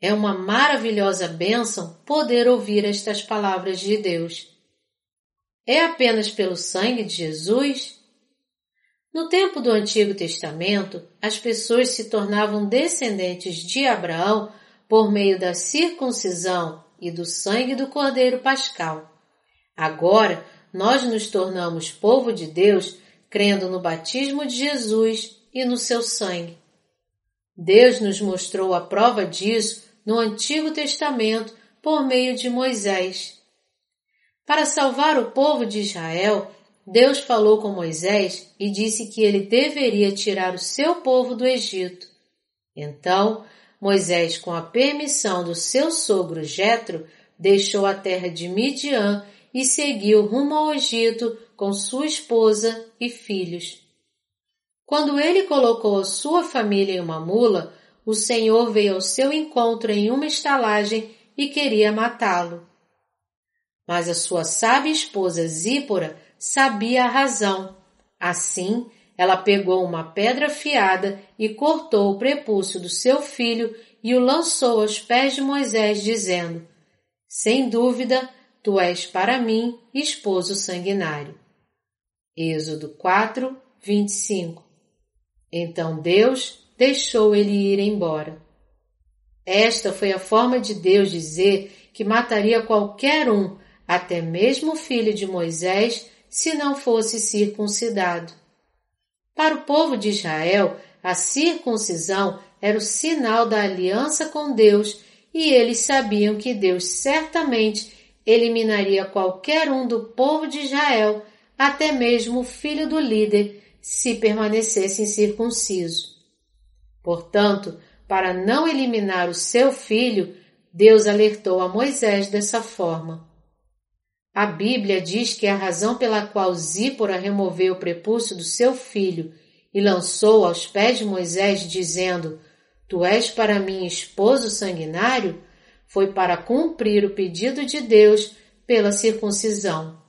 É uma maravilhosa bênção poder ouvir estas palavras de Deus. É apenas pelo sangue de Jesus? No tempo do Antigo Testamento, as pessoas se tornavam descendentes de Abraão por meio da circuncisão e do sangue do Cordeiro Pascal. Agora, nós nos tornamos povo de Deus crendo no batismo de Jesus e no seu sangue. Deus nos mostrou a prova disso no Antigo Testamento por meio de Moisés. Para salvar o povo de Israel, Deus falou com Moisés e disse que ele deveria tirar o seu povo do Egito. Então, Moisés, com a permissão do seu sogro Jetro, deixou a terra de Midian e seguiu rumo ao Egito com sua esposa e filhos. Quando ele colocou a sua família em uma mula, o Senhor veio ao seu encontro em uma estalagem e queria matá-lo. Mas a sua sábia esposa Zípora sabia a razão. Assim, ela pegou uma pedra afiada e cortou o prepúcio do seu filho e o lançou aos pés de Moisés, dizendo: Sem dúvida, tu és para mim esposo sanguinário. Êxodo 4, 25. Então Deus deixou ele ir embora. Esta foi a forma de Deus dizer que mataria qualquer um, até mesmo o filho de Moisés, se não fosse circuncidado. Para o povo de Israel, a circuncisão era o sinal da aliança com Deus e eles sabiam que Deus certamente eliminaria qualquer um do povo de Israel, até mesmo o filho do líder, se permanecesse incircunciso. Portanto, para não eliminar o seu filho, Deus alertou a Moisés dessa forma. A Bíblia diz que a razão pela qual Zípora removeu o prepúcio do seu filho e lançou aos pés de Moisés, dizendo: Tu és para mim esposo sanguinário, foi para cumprir o pedido de Deus pela circuncisão.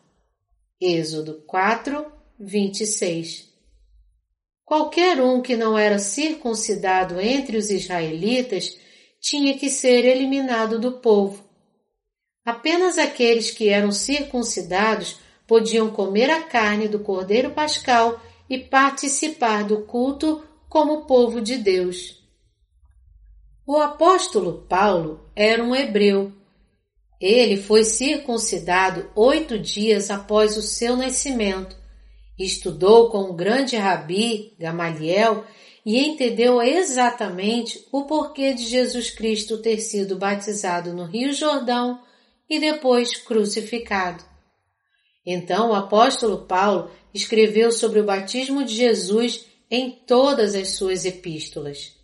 Êxodo 4, 26. Qualquer um que não era circuncidado entre os israelitas tinha que ser eliminado do povo. Apenas aqueles que eram circuncidados podiam comer a carne do cordeiro pascal e participar do culto como povo de Deus. O apóstolo Paulo era um hebreu. Ele foi circuncidado oito dias após o seu nascimento. Estudou com o grande rabi Gamaliel e entendeu exatamente o porquê de Jesus Cristo ter sido batizado no Rio Jordão e depois crucificado. Então o apóstolo Paulo escreveu sobre o batismo de Jesus em todas as suas epístolas.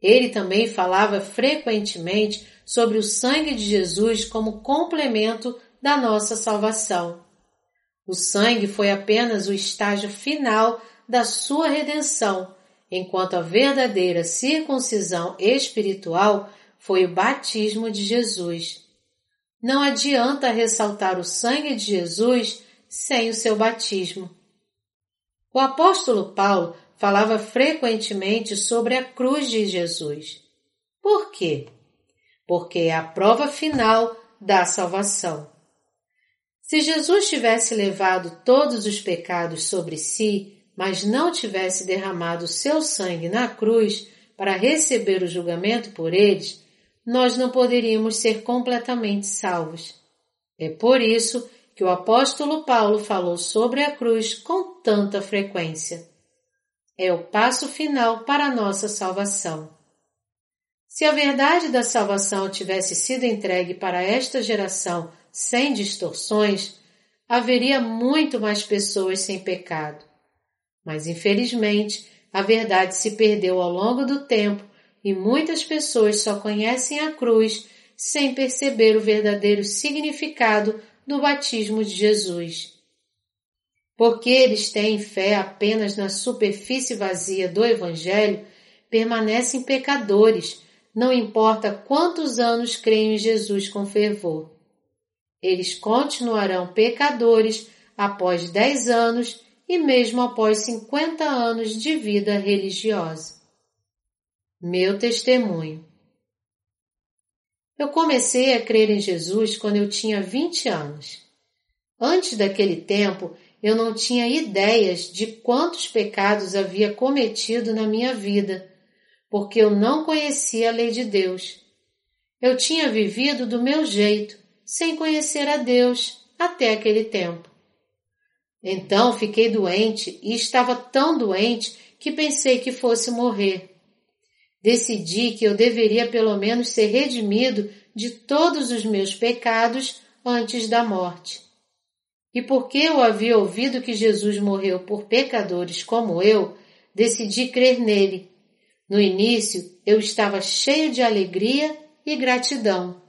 Ele também falava frequentemente sobre o sangue de Jesus como complemento da nossa salvação. O sangue foi apenas o estágio final da sua redenção, enquanto a verdadeira circuncisão espiritual foi o batismo de Jesus. Não adianta ressaltar o sangue de Jesus sem o seu batismo. O apóstolo Paulo falava frequentemente sobre a cruz de Jesus. Por quê? Porque é a prova final da salvação. Se Jesus tivesse levado todos os pecados sobre si, mas não tivesse derramado seu sangue na cruz, para receber o julgamento por eles, nós não poderíamos ser completamente salvos. É por isso que o apóstolo Paulo falou sobre a cruz com tanta frequência. É o passo final para a nossa salvação. Se a verdade da salvação tivesse sido entregue para esta geração sem distorções, haveria muito mais pessoas sem pecado. Mas infelizmente, a verdade se perdeu ao longo do tempo e muitas pessoas só conhecem a cruz sem perceber o verdadeiro significado do batismo de Jesus. Porque eles têm fé apenas na superfície vazia do Evangelho, permanecem pecadores não importa quantos anos creem em Jesus com fervor. Eles continuarão pecadores após dez anos e mesmo após cinquenta anos de vida religiosa. Meu testemunho. Eu comecei a crer em Jesus quando eu tinha 20 anos. Antes daquele tempo, eu não tinha ideias de quantos pecados havia cometido na minha vida porque eu não conhecia a lei de Deus. Eu tinha vivido do meu jeito, sem conhecer a Deus, até aquele tempo. Então fiquei doente e estava tão doente que pensei que fosse morrer. Decidi que eu deveria pelo menos ser redimido de todos os meus pecados antes da morte. E porque eu havia ouvido que Jesus morreu por pecadores como eu, decidi crer nele no início eu estava cheio de alegria e gratidão.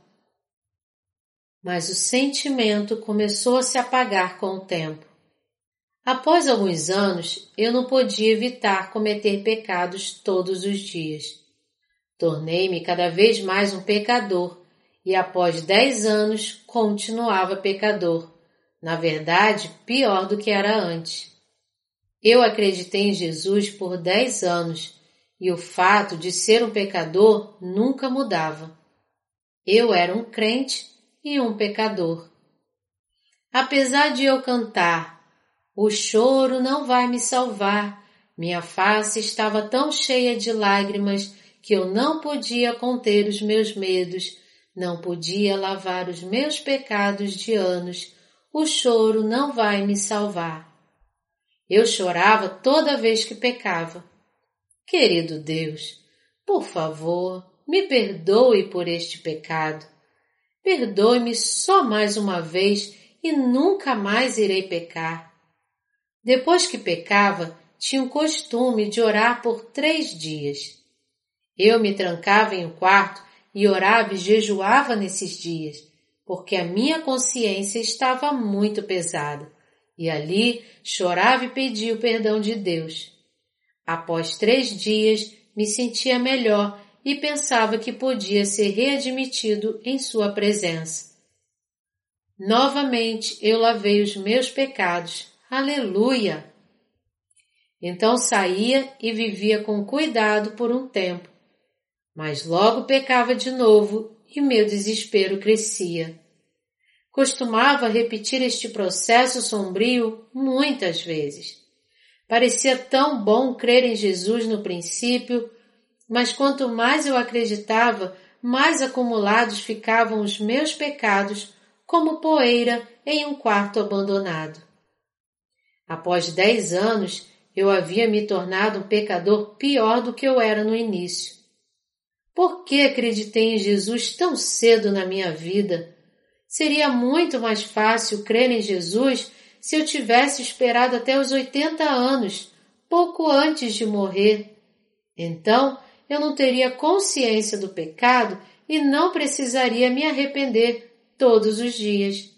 Mas o sentimento começou a se apagar com o tempo. Após alguns anos, eu não podia evitar cometer pecados todos os dias. Tornei-me cada vez mais um pecador e após dez anos continuava pecador. Na verdade, pior do que era antes. Eu acreditei em Jesus por dez anos e o fato de ser um pecador nunca mudava. Eu era um crente e um pecador. Apesar de eu cantar, o choro não vai me salvar, minha face estava tão cheia de lágrimas que eu não podia conter os meus medos, não podia lavar os meus pecados de anos, o choro não vai me salvar. Eu chorava toda vez que pecava Querido Deus, por favor, me perdoe por este pecado. Perdoe-me só mais uma vez e nunca mais irei pecar. Depois que pecava, tinha o costume de orar por três dias. Eu me trancava em um quarto e orava e jejuava nesses dias, porque a minha consciência estava muito pesada, e ali chorava e pedia o perdão de Deus. Após três dias, me sentia melhor e pensava que podia ser readmitido em sua presença. Novamente eu lavei os meus pecados. Aleluia! Então saía e vivia com cuidado por um tempo, mas logo pecava de novo e meu desespero crescia. Costumava repetir este processo sombrio muitas vezes. Parecia tão bom crer em Jesus no princípio, mas quanto mais eu acreditava, mais acumulados ficavam os meus pecados como poeira em um quarto abandonado. Após dez anos, eu havia me tornado um pecador pior do que eu era no início. Por que acreditei em Jesus tão cedo na minha vida? Seria muito mais fácil crer em Jesus se eu tivesse esperado até os 80 anos, pouco antes de morrer. Então eu não teria consciência do pecado e não precisaria me arrepender todos os dias.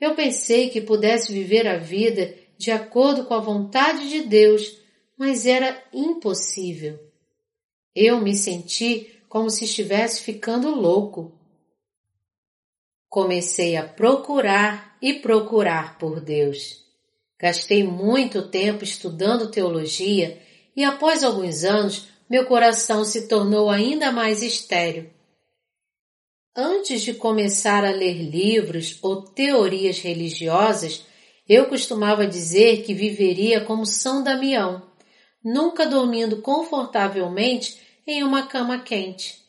Eu pensei que pudesse viver a vida de acordo com a vontade de Deus, mas era impossível. Eu me senti como se estivesse ficando louco. Comecei a procurar e procurar por Deus. Gastei muito tempo estudando teologia e após alguns anos meu coração se tornou ainda mais estéril. Antes de começar a ler livros ou teorias religiosas, eu costumava dizer que viveria como São Damião, nunca dormindo confortavelmente em uma cama quente.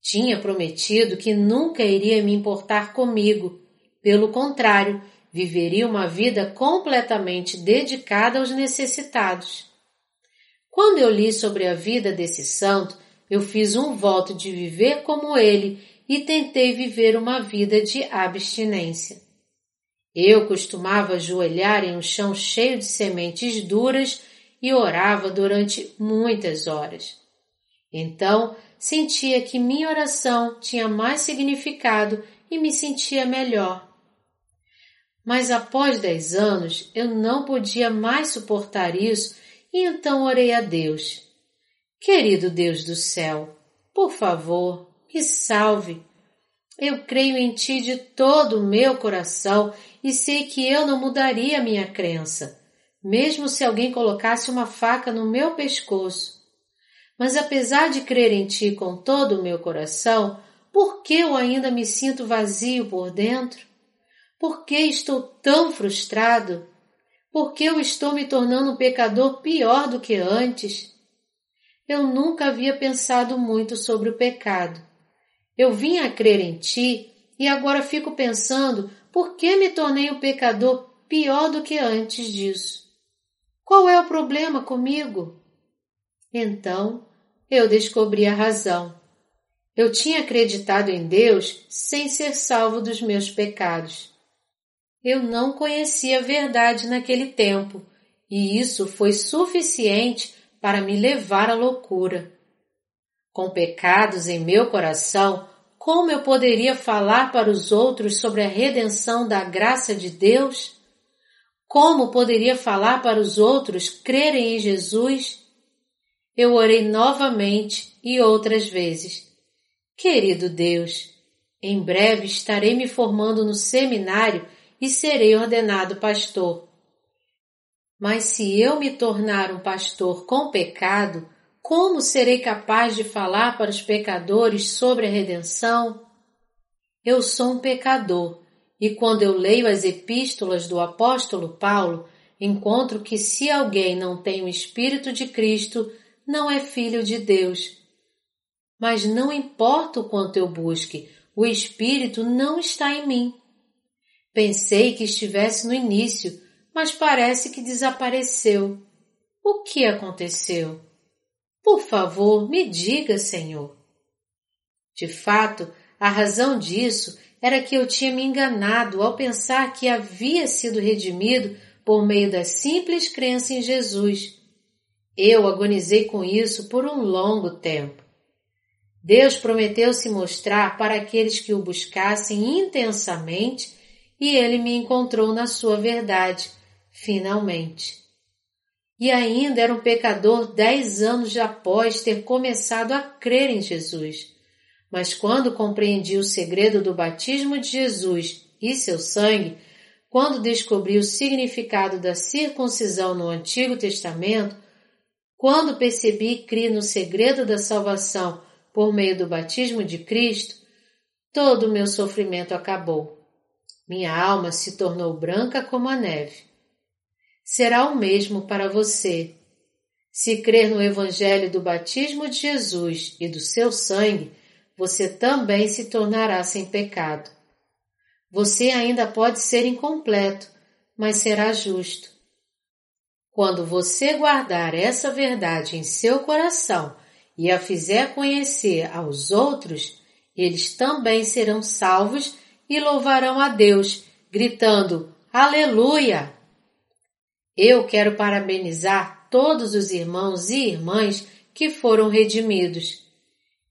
Tinha prometido que nunca iria me importar comigo. Pelo contrário, viveria uma vida completamente dedicada aos necessitados. Quando eu li sobre a vida desse santo, eu fiz um voto de viver como ele e tentei viver uma vida de abstinência. Eu costumava ajoelhar em um chão cheio de sementes duras e orava durante muitas horas. Então sentia que minha oração tinha mais significado e me sentia melhor. Mas após dez anos eu não podia mais suportar isso e então orei a Deus. Querido Deus do céu, por favor, me salve. Eu creio em Ti de todo o meu coração e sei que eu não mudaria minha crença, mesmo se alguém colocasse uma faca no meu pescoço. Mas apesar de crer em Ti com todo o meu coração, por que eu ainda me sinto vazio por dentro? Por que estou tão frustrado? Por que eu estou me tornando um pecador pior do que antes? Eu nunca havia pensado muito sobre o pecado. Eu vim a crer em Ti e agora fico pensando por que me tornei um pecador pior do que antes disso. Qual é o problema comigo? Então eu descobri a razão. Eu tinha acreditado em Deus sem ser salvo dos meus pecados. Eu não conhecia a verdade naquele tempo, e isso foi suficiente para me levar à loucura. Com pecados em meu coração, como eu poderia falar para os outros sobre a redenção da graça de Deus? Como poderia falar para os outros crerem em Jesus? Eu orei novamente e outras vezes. Querido Deus, em breve estarei me formando no seminário e serei ordenado pastor. Mas se eu me tornar um pastor com pecado, como serei capaz de falar para os pecadores sobre a redenção? Eu sou um pecador, e quando eu leio as epístolas do apóstolo Paulo, encontro que se alguém não tem o Espírito de Cristo, não é filho de Deus. Mas não importa o quanto eu busque, o Espírito não está em mim. Pensei que estivesse no início, mas parece que desapareceu. O que aconteceu? Por favor, me diga, Senhor. De fato, a razão disso era que eu tinha me enganado ao pensar que havia sido redimido por meio da simples crença em Jesus. Eu agonizei com isso por um longo tempo. Deus prometeu se mostrar para aqueles que o buscassem intensamente e ele me encontrou na sua verdade, finalmente. E ainda era um pecador dez anos após ter começado a crer em Jesus. Mas quando compreendi o segredo do batismo de Jesus e seu sangue, quando descobri o significado da circuncisão no Antigo Testamento, quando percebi e criei no segredo da salvação por meio do batismo de Cristo, todo o meu sofrimento acabou. Minha alma se tornou branca como a neve. Será o mesmo para você. Se crer no Evangelho do batismo de Jesus e do seu sangue, você também se tornará sem pecado. Você ainda pode ser incompleto, mas será justo. Quando você guardar essa verdade em seu coração e a fizer conhecer aos outros, eles também serão salvos e louvarão a Deus, gritando Aleluia! Eu quero parabenizar todos os irmãos e irmãs que foram redimidos.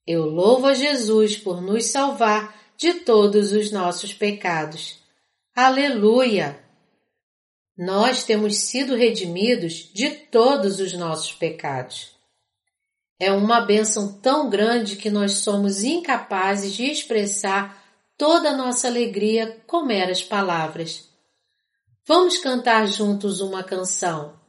Eu louvo a Jesus por nos salvar de todos os nossos pecados. Aleluia! Nós temos sido redimidos de todos os nossos pecados. É uma bênção tão grande que nós somos incapazes de expressar toda a nossa alegria com meras palavras. Vamos cantar juntos uma canção.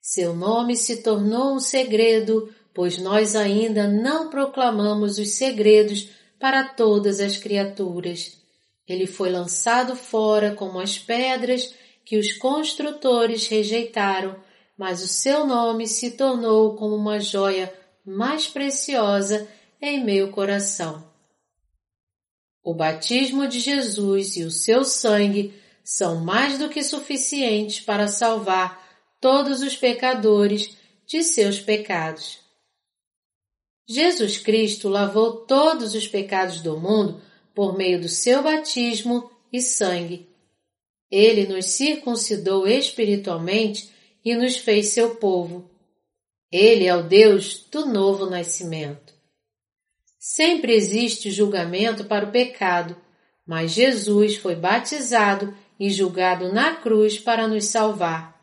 Seu nome se tornou um segredo, pois nós ainda não proclamamos os segredos para todas as criaturas. Ele foi lançado fora como as pedras que os construtores rejeitaram, mas o seu nome se tornou como uma joia mais preciosa em meu coração. O batismo de Jesus e o seu sangue são mais do que suficientes para salvar todos os pecadores de seus pecados. Jesus Cristo lavou todos os pecados do mundo por meio do seu batismo e sangue. Ele nos circuncidou espiritualmente e nos fez seu povo. Ele é o Deus do novo nascimento. Sempre existe julgamento para o pecado, mas Jesus foi batizado e julgado na cruz para nos salvar.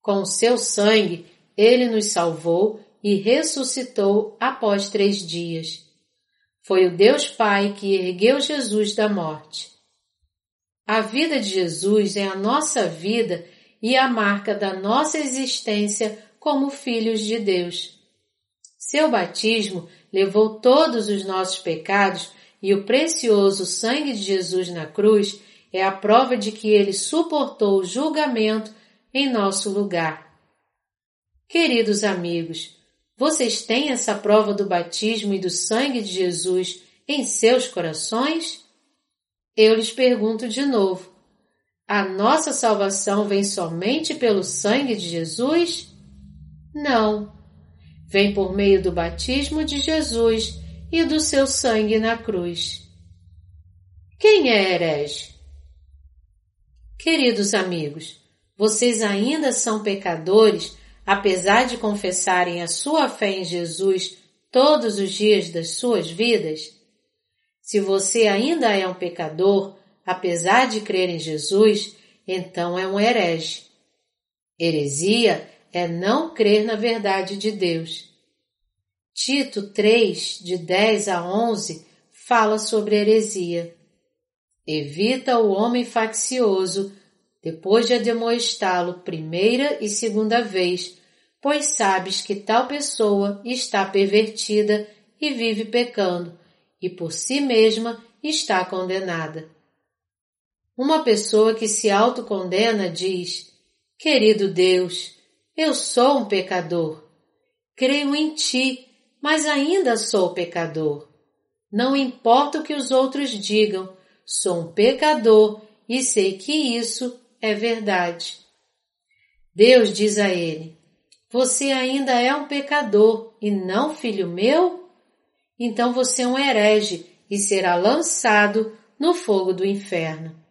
Com seu sangue, ele nos salvou e ressuscitou após três dias. Foi o Deus Pai que ergueu Jesus da morte. A vida de Jesus é a nossa vida e a marca da nossa existência como filhos de Deus. Seu batismo levou todos os nossos pecados e o precioso sangue de Jesus na cruz é a prova de que ele suportou o julgamento em nosso lugar. Queridos amigos, vocês têm essa prova do batismo e do sangue de Jesus em seus corações? Eu lhes pergunto de novo: a nossa salvação vem somente pelo sangue de Jesus? Não. Vem por meio do batismo de Jesus e do seu sangue na cruz. Quem é herege? Queridos amigos, vocês ainda são pecadores apesar de confessarem a sua fé em Jesus todos os dias das suas vidas? Se você ainda é um pecador, apesar de crer em Jesus, então é um herege. Heresia é não crer na verdade de Deus. Tito 3, de 10 a 11, fala sobre heresia. Evita o homem faccioso, depois de ademoestá-lo primeira e segunda vez, pois sabes que tal pessoa está pervertida e vive pecando, e por si mesma está condenada. Uma pessoa que se autocondena diz: Querido Deus, eu sou um pecador. Creio em ti, mas ainda sou pecador. Não importa o que os outros digam, sou um pecador e sei que isso é verdade. Deus diz a ele: Você ainda é um pecador e não filho meu? Então você é um herege e será lançado no fogo do inferno.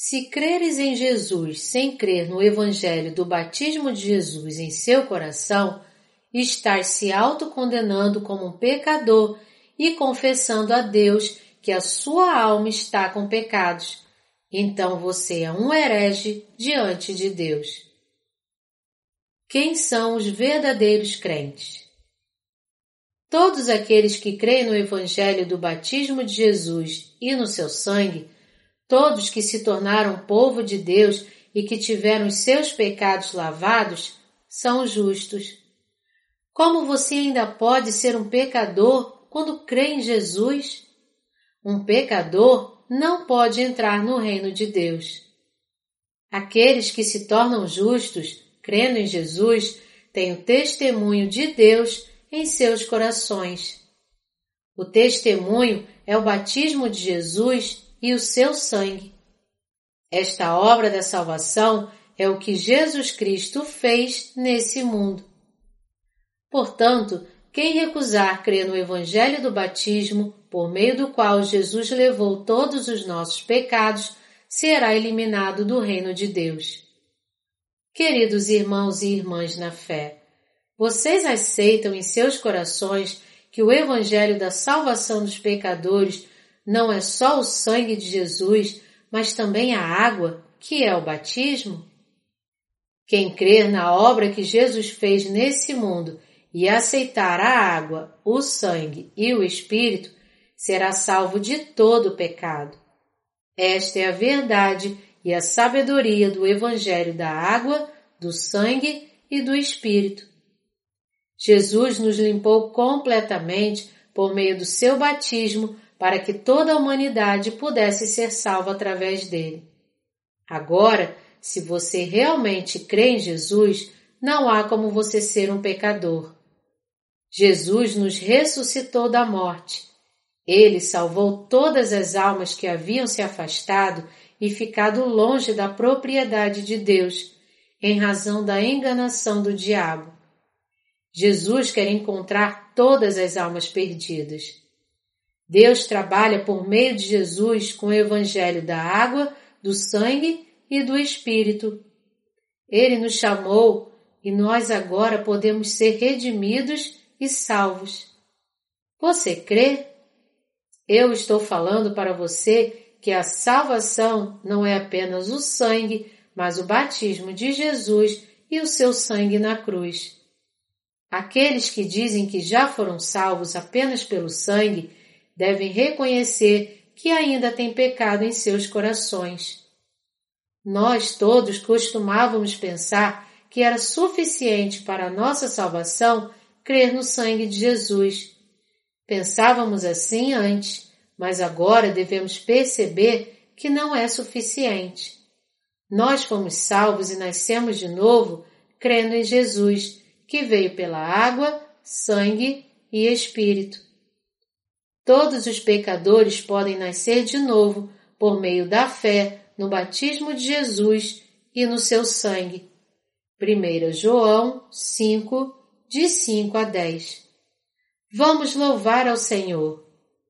Se creres em Jesus sem crer no Evangelho do batismo de Jesus em seu coração, estás se autocondenando como um pecador e confessando a Deus que a sua alma está com pecados então você é um herege diante de Deus. Quem são os verdadeiros crentes? Todos aqueles que creem no Evangelho do batismo de Jesus e no seu sangue, todos que se tornaram povo de Deus e que tiveram seus pecados lavados, são justos. Como você ainda pode ser um pecador quando crê em Jesus? Um pecador não pode entrar no reino de Deus. Aqueles que se tornam justos, crendo em Jesus, têm o testemunho de Deus em seus corações. O testemunho é o batismo de Jesus e o seu sangue. Esta obra da salvação é o que Jesus Cristo fez nesse mundo. Portanto, quem recusar crer no Evangelho do batismo, por meio do qual Jesus levou todos os nossos pecados, será eliminado do reino de Deus. Queridos irmãos e irmãs na fé, vocês aceitam em seus corações que o Evangelho da salvação dos pecadores não é só o sangue de Jesus, mas também a água, que é o batismo? Quem crer na obra que Jesus fez nesse mundo e aceitar a água, o sangue e o Espírito, será salvo de todo o pecado. Esta é a verdade e a sabedoria do Evangelho da água, do sangue e do Espírito. Jesus nos limpou completamente por meio do seu batismo para que toda a humanidade pudesse ser salva através dele. Agora, se você realmente crê em Jesus, não há como você ser um pecador. Jesus nos ressuscitou da morte. Ele salvou todas as almas que haviam se afastado e ficado longe da propriedade de Deus, em razão da enganação do diabo. Jesus quer encontrar todas as almas perdidas. Deus trabalha por meio de Jesus com o evangelho da água, do sangue e do Espírito. Ele nos chamou e nós agora podemos ser redimidos e salvos. Você crê? Eu estou falando para você que a salvação não é apenas o sangue, mas o batismo de Jesus e o seu sangue na cruz. Aqueles que dizem que já foram salvos apenas pelo sangue devem reconhecer que ainda têm pecado em seus corações. Nós todos costumávamos pensar que era suficiente para a nossa salvação crer no sangue de Jesus. Pensávamos assim antes, mas agora devemos perceber que não é suficiente. Nós fomos salvos e nascemos de novo crendo em Jesus, que veio pela água, sangue e Espírito. Todos os pecadores podem nascer de novo por meio da fé no batismo de Jesus e no seu sangue. 1 João 5, de 5 a 10. Vamos louvar ao Senhor.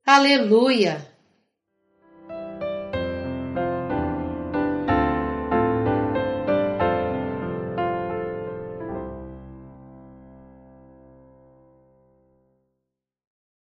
Aleluia!